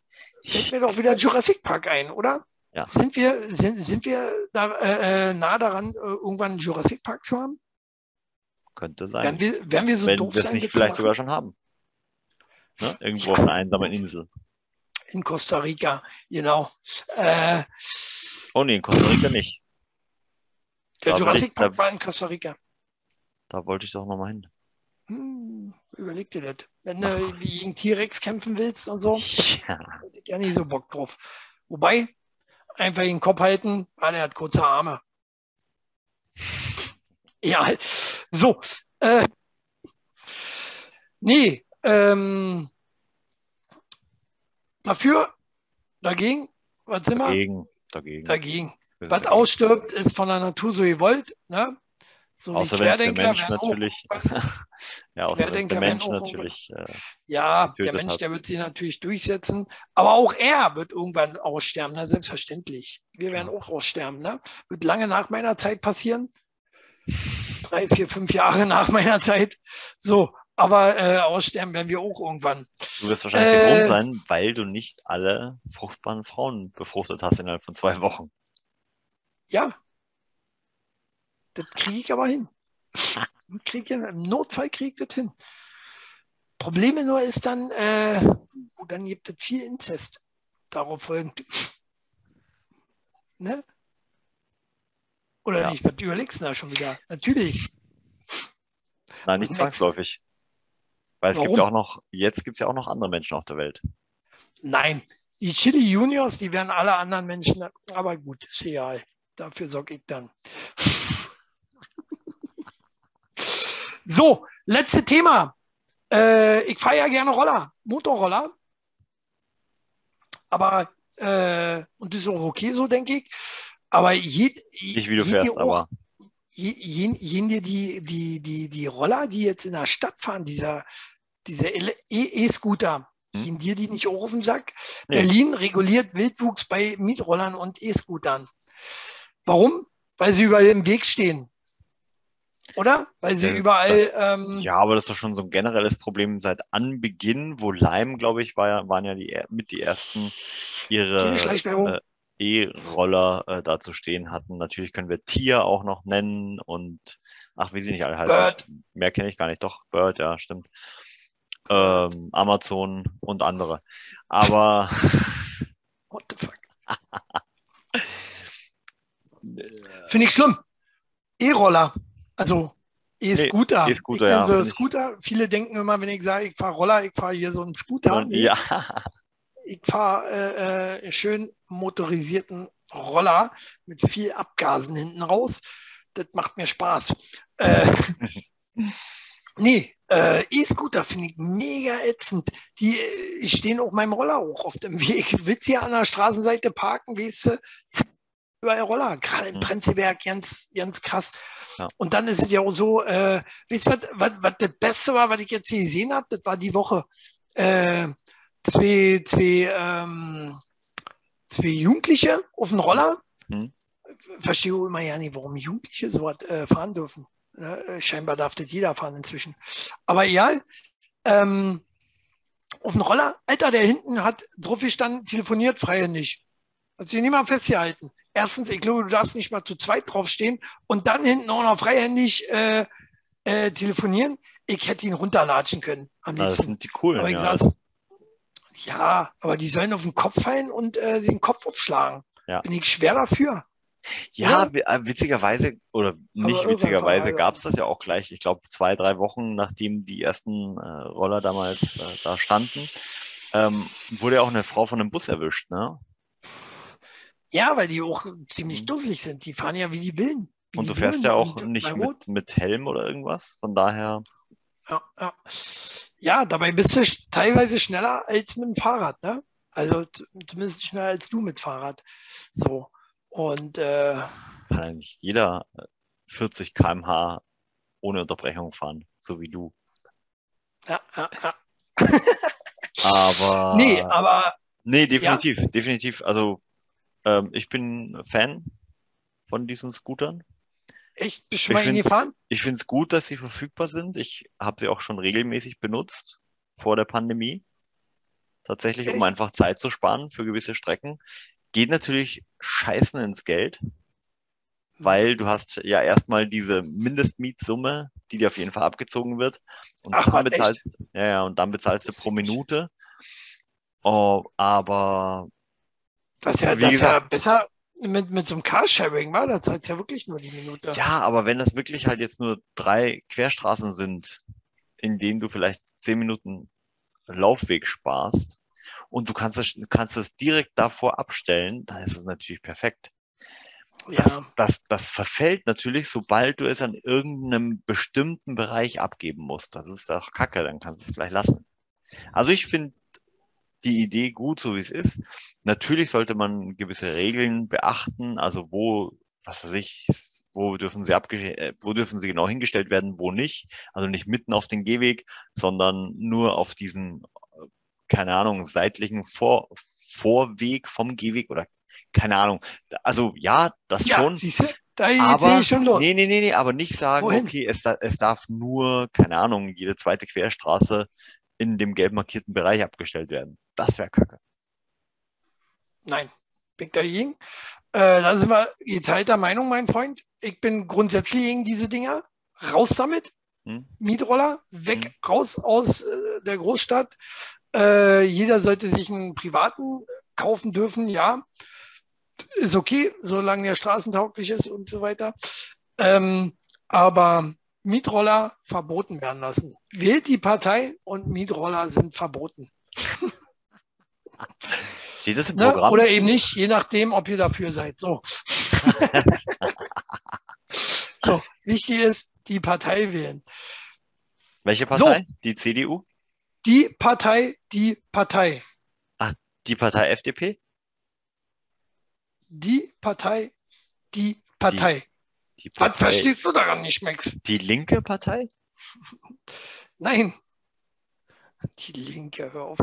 Fällt mir doch wieder Jurassic Park ein, oder? Ja. Sind wir, sind, sind wir da, äh, äh nah daran, äh, irgendwann einen Jurassic Park zu haben? Könnte sein. Werden wir, werden wir so Wenn doof wir sein? nicht vielleicht sogar schon haben. Ne? Irgendwo ja. auf einer einsamen Insel in Costa Rica, genau. Äh, oh nee, in Costa Rica nicht. Der da Jurassic Park da, war in Costa Rica. Da wollte ich doch nochmal hin. Hm, überleg dir das. Wenn du gegen T-Rex kämpfen willst und so, ja. hätte ich ja nicht so Bock drauf. Wobei, einfach den Kopf halten, weil er hat kurze Arme. ja, so. Äh, nee, ähm, Dafür, dagegen, was sind wir? Dagegen, dagegen. Dagegen. Was ausstirbt, ist von der Natur so gewollt. Ne? So Außer wie Querdenker der Mensch natürlich. Auch, ja, Querdenker der Mensch auch natürlich. Äh, ja, der Mensch, hat. der wird sich natürlich durchsetzen. Aber auch er wird irgendwann aussterben, ne? selbstverständlich. Wir werden auch aussterben. Ne? Wird lange nach meiner Zeit passieren. Drei, vier, fünf Jahre nach meiner Zeit. So, aber äh, aussterben werden wir auch irgendwann. Du wirst wahrscheinlich äh, der Grund sein, weil du nicht alle fruchtbaren Frauen befruchtet hast innerhalb von zwei Wochen. Ja. Das kriege ich aber hin. krieg, Im Notfall kriege ich das hin. Probleme nur ist dann, äh, dann gibt es viel Inzest. Darauf folgend. ne? Oder ja. nicht? Was überlegst du da schon wieder? Natürlich. Nein, nicht zwangsläufig. Weil es Warum? gibt ja auch noch, jetzt gibt es ja auch noch andere Menschen auf der Welt. Nein, die Chili Juniors, die werden alle anderen Menschen, aber gut, ist egal. Dafür sorge ich dann. so, letzte Thema. Äh, ich fahre ja gerne Roller, Motorroller. Aber, äh, und das ist auch okay so, denke ich. Aber jed, Nicht wie du fährst, auch, aber jene die, die, die, die Roller, die jetzt in der Stadt fahren, dieser, diese e, E-Scooter, hm? gehen dir die nicht auch auf den Sack? Nee. Berlin reguliert Wildwuchs bei Mietrollern und E-Scootern. Warum? Weil sie überall im Weg stehen. oder? Weil sie Ja, überall, ähm, Ja, aber das ist doch schon so ein generelles Problem seit Anbeginn, wo Lime, glaube ich, war ja, waren ja die, mit die ersten ihre äh, E-Roller äh, da zu stehen hatten. Natürlich können wir Tier auch noch nennen und ach, wie sie nicht alle heißen. Bird. Mehr kenne ich gar nicht. Doch, Bird, ja, stimmt. Ähm, Amazon und andere. Aber What the fuck? Finde ich schlimm. E-Roller, also E-Scooter. E-Scooter, ich ja, nenn so ich- Scooter. Viele denken immer, wenn ich sage, ich fahre Roller, ich fahre hier so einen Scooter. Nee, ja, Ich fahre äh, äh, schön motorisierten Roller mit viel Abgasen hinten raus. Das macht mir Spaß. Äh, nee, äh, E-Scooter finde ich mega ätzend. Die äh, stehen auf meinem Roller auch auf dem Weg. Willst du hier an der Straßenseite parken, weißt du, überall Roller, gerade im Mhm. Prenzlberg, ganz, ganz krass. Ja. Und dann ist es ja auch so, äh, weißt du, was, was, das Beste war, was ich jetzt hier gesehen habe, das war die Woche. Äh, zwei, zwei, ähm, zwei Jugendliche auf dem Roller. Mhm. Verstehe immer ja nicht, warum Jugendliche so was äh, fahren dürfen. Ne? Scheinbar darf das jeder fahren inzwischen. Aber egal. Ähm, auf dem Roller, Alter, der hinten hat drauf gestanden, telefoniert freihändig. Hat sich niemand festgehalten. Erstens, ich glaube, du darfst nicht mal zu zweit draufstehen und dann hinten auch noch freihändig äh, äh, telefonieren. Ich hätte ihn runterlatschen können am na, das liebsten. sind die coolen. Aber ich ja. saß, ja, aber die sollen auf den Kopf fallen und äh, den Kopf aufschlagen. Ja. Bin ich schwer dafür. Ja, Ja. äh, witzigerweise, oder nicht witzigerweise, gab es das ja auch gleich, ich glaube, zwei, drei Wochen, nachdem die ersten äh, Roller damals äh, da standen, ähm, wurde ja auch eine Frau von einem Bus erwischt, ne? Ja, weil die auch ziemlich Mhm. dusselig sind. Die fahren ja wie die Willen. Wie Und du fährst ja auch nicht mit, mit Helm oder irgendwas, von daher, Ja, ja. ja, dabei bist du teilweise schneller als mit dem Fahrrad, ne? Also zumindest schneller als du mit Fahrrad. So. Und äh, kann eigentlich jeder äh, 40 km/h ohne Unterbrechung fahren, so wie du. ja, ja, ja. Aber Nee, aber nee, definitiv, definitiv. Also ähm, ich bin Fan von diesen Scootern. echt, bist du mal hingefahren? Ich finde es gut, dass sie verfügbar sind. Ich habe sie auch schon regelmäßig benutzt vor der Pandemie. Tatsächlich, um Echt? einfach Zeit zu sparen für gewisse Strecken. Geht natürlich scheißen ins Geld, weil du hast ja erstmal diese Mindestmietsumme, die dir auf jeden Fall abgezogen wird. Und Ach, dann bezahlst, ja, ja, und dann bezahlst du pro Minute. Oh, aber Das ist ja, das ist ja besser mit, mit so einem Carsharing, war das zahlt ja wirklich nur die Minute. Ja, aber wenn das wirklich halt jetzt nur drei Querstraßen sind, in denen du vielleicht zehn Minuten Laufweg sparst und du kannst das, kannst das direkt davor abstellen, dann ist es natürlich perfekt. Ja, Das, das, das verfällt natürlich, sobald du es an irgendeinem bestimmten Bereich abgeben musst. Das ist auch kacke, dann kannst du es gleich lassen. Also ich finde die Idee gut, so wie es ist. Natürlich sollte man gewisse Regeln beachten, also wo, was weiß ich, wo dürfen sie abge äh, wo dürfen sie genau hingestellt werden, wo nicht. Also nicht mitten auf den Gehweg, sondern nur auf diesen, äh, keine Ahnung, seitlichen Vor Vorweg vom Gehweg oder keine Ahnung. Also ja, das ja schon. siehst du, da Aber, schon los. nee, nee, nee, nee, aber nicht sagen, Wohin? okay, es, es darf nur, keine Ahnung, jede zweite Querstraße in dem gelb markierten Bereich abgestellt werden. Das wäre kacke. Nein, bin ich dagegen. Äh, da sind wir geteilter Meinung, mein Freund. Ich bin grundsätzlich gegen diese Dinger. Raus damit. Hm? Mietroller, weg, raus aus äh, der Großstadt. Äh, jeder sollte sich einen privaten kaufen dürfen, ja. Ist okay, solange der straßentauglich ist und so weiter. Ähm, aber Mietroller verboten werden lassen. Wählt die Partei und Mietroller sind verboten. Im Ne? Programm? Oder eben nicht, je nachdem, ob ihr dafür seid. So. so, wichtig ist, die Partei wählen. Welche Partei? Die CDU? Die Partei, die Partei. Die Partei FDP? Die Partei, die Partei. Die Was Partei, verstehst du daran nicht, Max? die linke Partei? Nein. Die Linke, hör auf.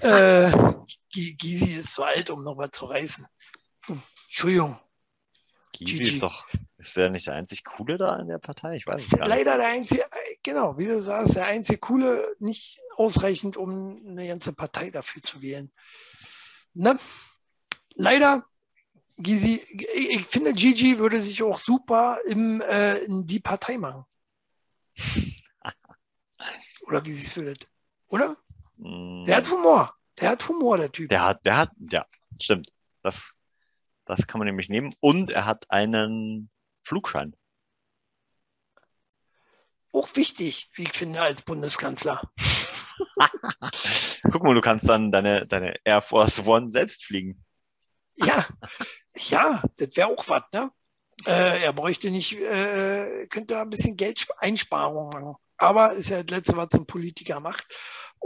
Äh, Gysi ist zu alt, um noch was zu reißen. Hm, Entschuldigung. Gysi Gigi. ist doch, ist der nicht der einzig Coole da in der Partei? Ich weiß es Ist gar nicht. leider der einzige, genau, wie du sagst, der einzige Coole, nicht ausreichend, um eine ganze Partei dafür zu wählen. Ne? Leider, Gysi, ich ich finde, Gigi würde sich auch super im, äh, in die Partei machen. Oder wie siehst du das? Oder? Mm, Der hat Humor. Der hat Humor, der Typ. Der hat, der hat, ja, stimmt. Das, das kann man nämlich nehmen. Und er hat einen Flugschein. Auch wichtig, wie ich finde, als Bundeskanzler. Guck mal, du kannst dann deine, deine Air Force One selbst fliegen. Ja, ja, das wäre auch was, ne? Äh, er bräuchte nicht, äh, könnte ein bisschen Geldeinsparung machen. Aber ist ja das Letzte, was ein Politiker macht.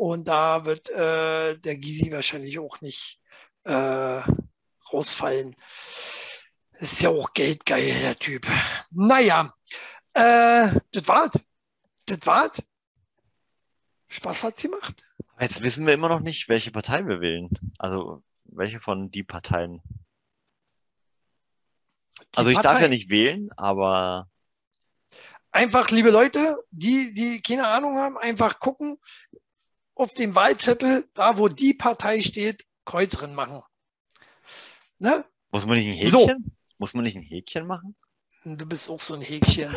Und da wird äh, der Gysi wahrscheinlich auch nicht äh, rausfallen. Ist ja auch geldgeil, der Typ. Naja, äh, das war's. Das war's. Spaß hat's gemacht. Aber Jetzt wissen wir immer noch nicht, welche Partei wir wählen. Also, welche von die Parteien. Die also, ich darf Partei. ja nicht wählen, aber einfach, liebe Leute, die, die keine Ahnung haben, einfach gucken, auf dem Wahlzettel, da wo die Partei steht, Kreuz drin machen. Ne? muss man nicht ein So. Häkchen? Muss man nicht ein Häkchen machen? Du bist auch so ein Häkchen.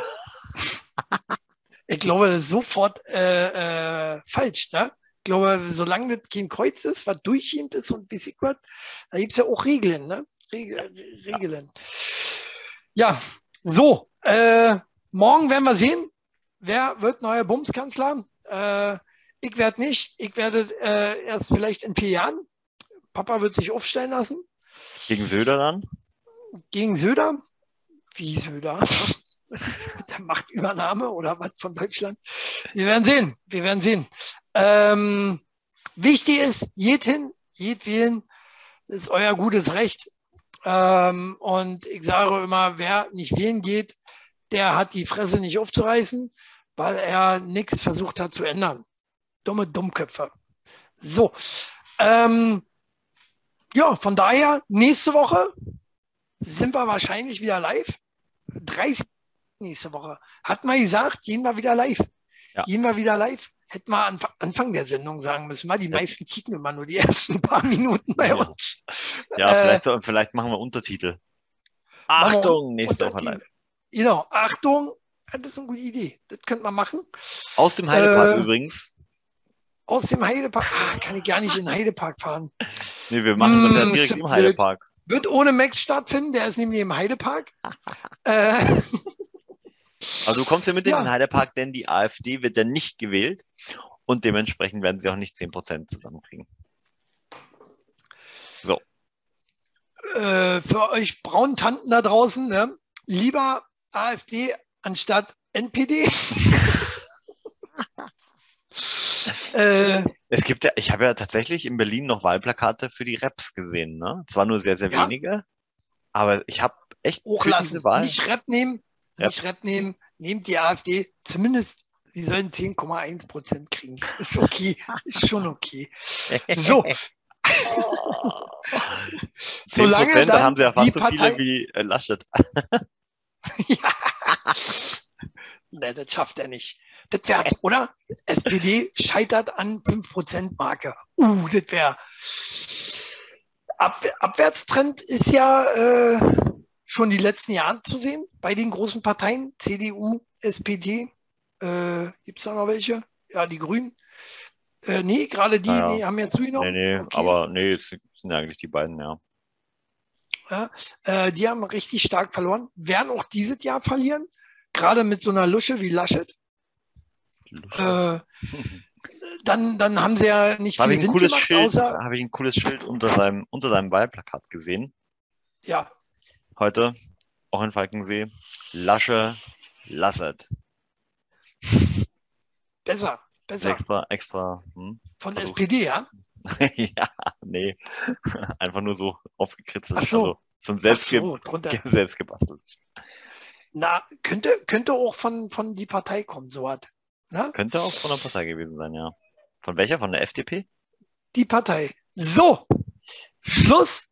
ich glaube, das ist sofort äh, äh, falsch. Ne? Ich glaube, solange das kein Kreuz ist, was durchgehend ist und wie sich was, da gibt es ja auch Regeln. Ne? Regel, Regeln. Ja, so. Äh, morgen werden wir sehen, wer wird neuer Bumskanzler. Äh, ich werde nicht. Ich werde äh, erst vielleicht in vier Jahren. Papa wird sich aufstellen lassen Gegen Söder dann? gegen Söder. Wie Söder? Der Machtübernahme oder was von Deutschland? Wir werden sehen. Wir werden sehen. Ähm, wichtig ist, geht hin, geht wählen. Das ist euer gutes Recht. Ähm, und ich sage immer, wer nicht wählen geht, der hat die Fresse nicht aufzureißen, weil er nichts versucht hat zu ändern. Dumme Dummköpfe. So. Ähm, ja, von daher, nächste Woche sind wir wahrscheinlich wieder live. 30 nächste Woche. Hat man gesagt, gehen wir wieder live. Ja. Gehen wir wieder live. Hätten wir an Anfang der Sendung sagen müssen, weil die Ja. meisten kicken immer nur die ersten paar Minuten bei Ja. uns. Ja, Äh, vielleicht, vielleicht machen wir Untertitel. Achtung, nächste Und Woche live. Genau, Achtung, das ist eine gute Idee. Das könnte man machen. Aus dem Heidepark Äh, übrigens. Aus dem Heidepark. Ah, kann ich gar nicht in den Heidepark fahren. Nee, wir machen das ja Mm, direkt so im blöd. Heidepark. Wird ohne Max stattfinden, der ist nämlich im Heidepark. äh, Aber du kommst ja mit in Ja. den Heidepark, denn die AfD wird ja nicht gewählt und dementsprechend werden sie auch nicht 10% zusammenkriegen. äh, für euch braunen Tanten da draußen, ne? lieber AfD anstatt NPD. äh, Es gibt ja, ich habe ja tatsächlich in Berlin noch Wahlplakate für die Raps gesehen, ne? Zwar nur sehr, sehr Ja. wenige, aber ich habe echt hochlassen. Nicht Rap nehmen, Rap. nicht Rap nehmen, nehmt die AfD, zumindest sie sollen 10,1 Prozent kriegen. Ist okay, ist schon okay. So, solange 10%, da haben dann sie ja fast die so Partei, viele wie äh, Laschet. ja. ne, das schafft er nicht. Das wäre, oder? SPD scheitert an 5%-Marke. Uh, das wäre. Ab, Abwärtstrend ist ja äh, schon die letzten Jahre zu sehen bei den großen Parteien, CDU, SPD. Äh, Gibt es da noch welche? Ja, die Grünen. Äh, nee, gerade die Ja, nee, haben ja zugenommen. Nee, nee, Okay. aber nee, es sind eigentlich die beiden, ja. Ja, äh, die haben richtig stark verloren, werden auch dieses Jahr verlieren, gerade mit so einer Lusche wie Laschet. Äh, dann, dann haben sie ja nicht Habe viel Wind gemacht, Schild, außer, habe ich ein cooles Schild unter seinem, unter seinem Wahlplakat gesehen. ja, Heute, auch in Falkensee. Lasche, Lasset. besser, besser. Extra, extra. Hm? Von versucht. SPD, ja? ja, nee. Einfach nur so aufgekritzelt. Ach so. Also, Ach selbst, so, drunter. selbst gebastelt. Na, könnte, könnte auch von, von die Partei kommen, so hat. Na? Könnte auch von der Partei gewesen sein, ja. Von welcher? Von der FDP? Die Partei. So, Schluss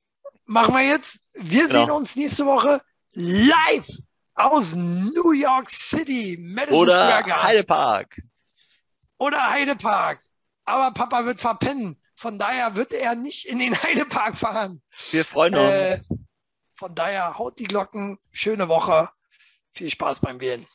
machen wir jetzt. Wir Genau. sehen uns nächste Woche. live aus New York City, Madison Oder Square Garden. Heidepark. Oder Heidepark. Aber Papa wird verpennen. Von daher wird er nicht in den Heidepark fahren. Wir freuen uns. Äh, von daher haut die Glocken. Schöne Woche. Viel Spaß beim Wählen.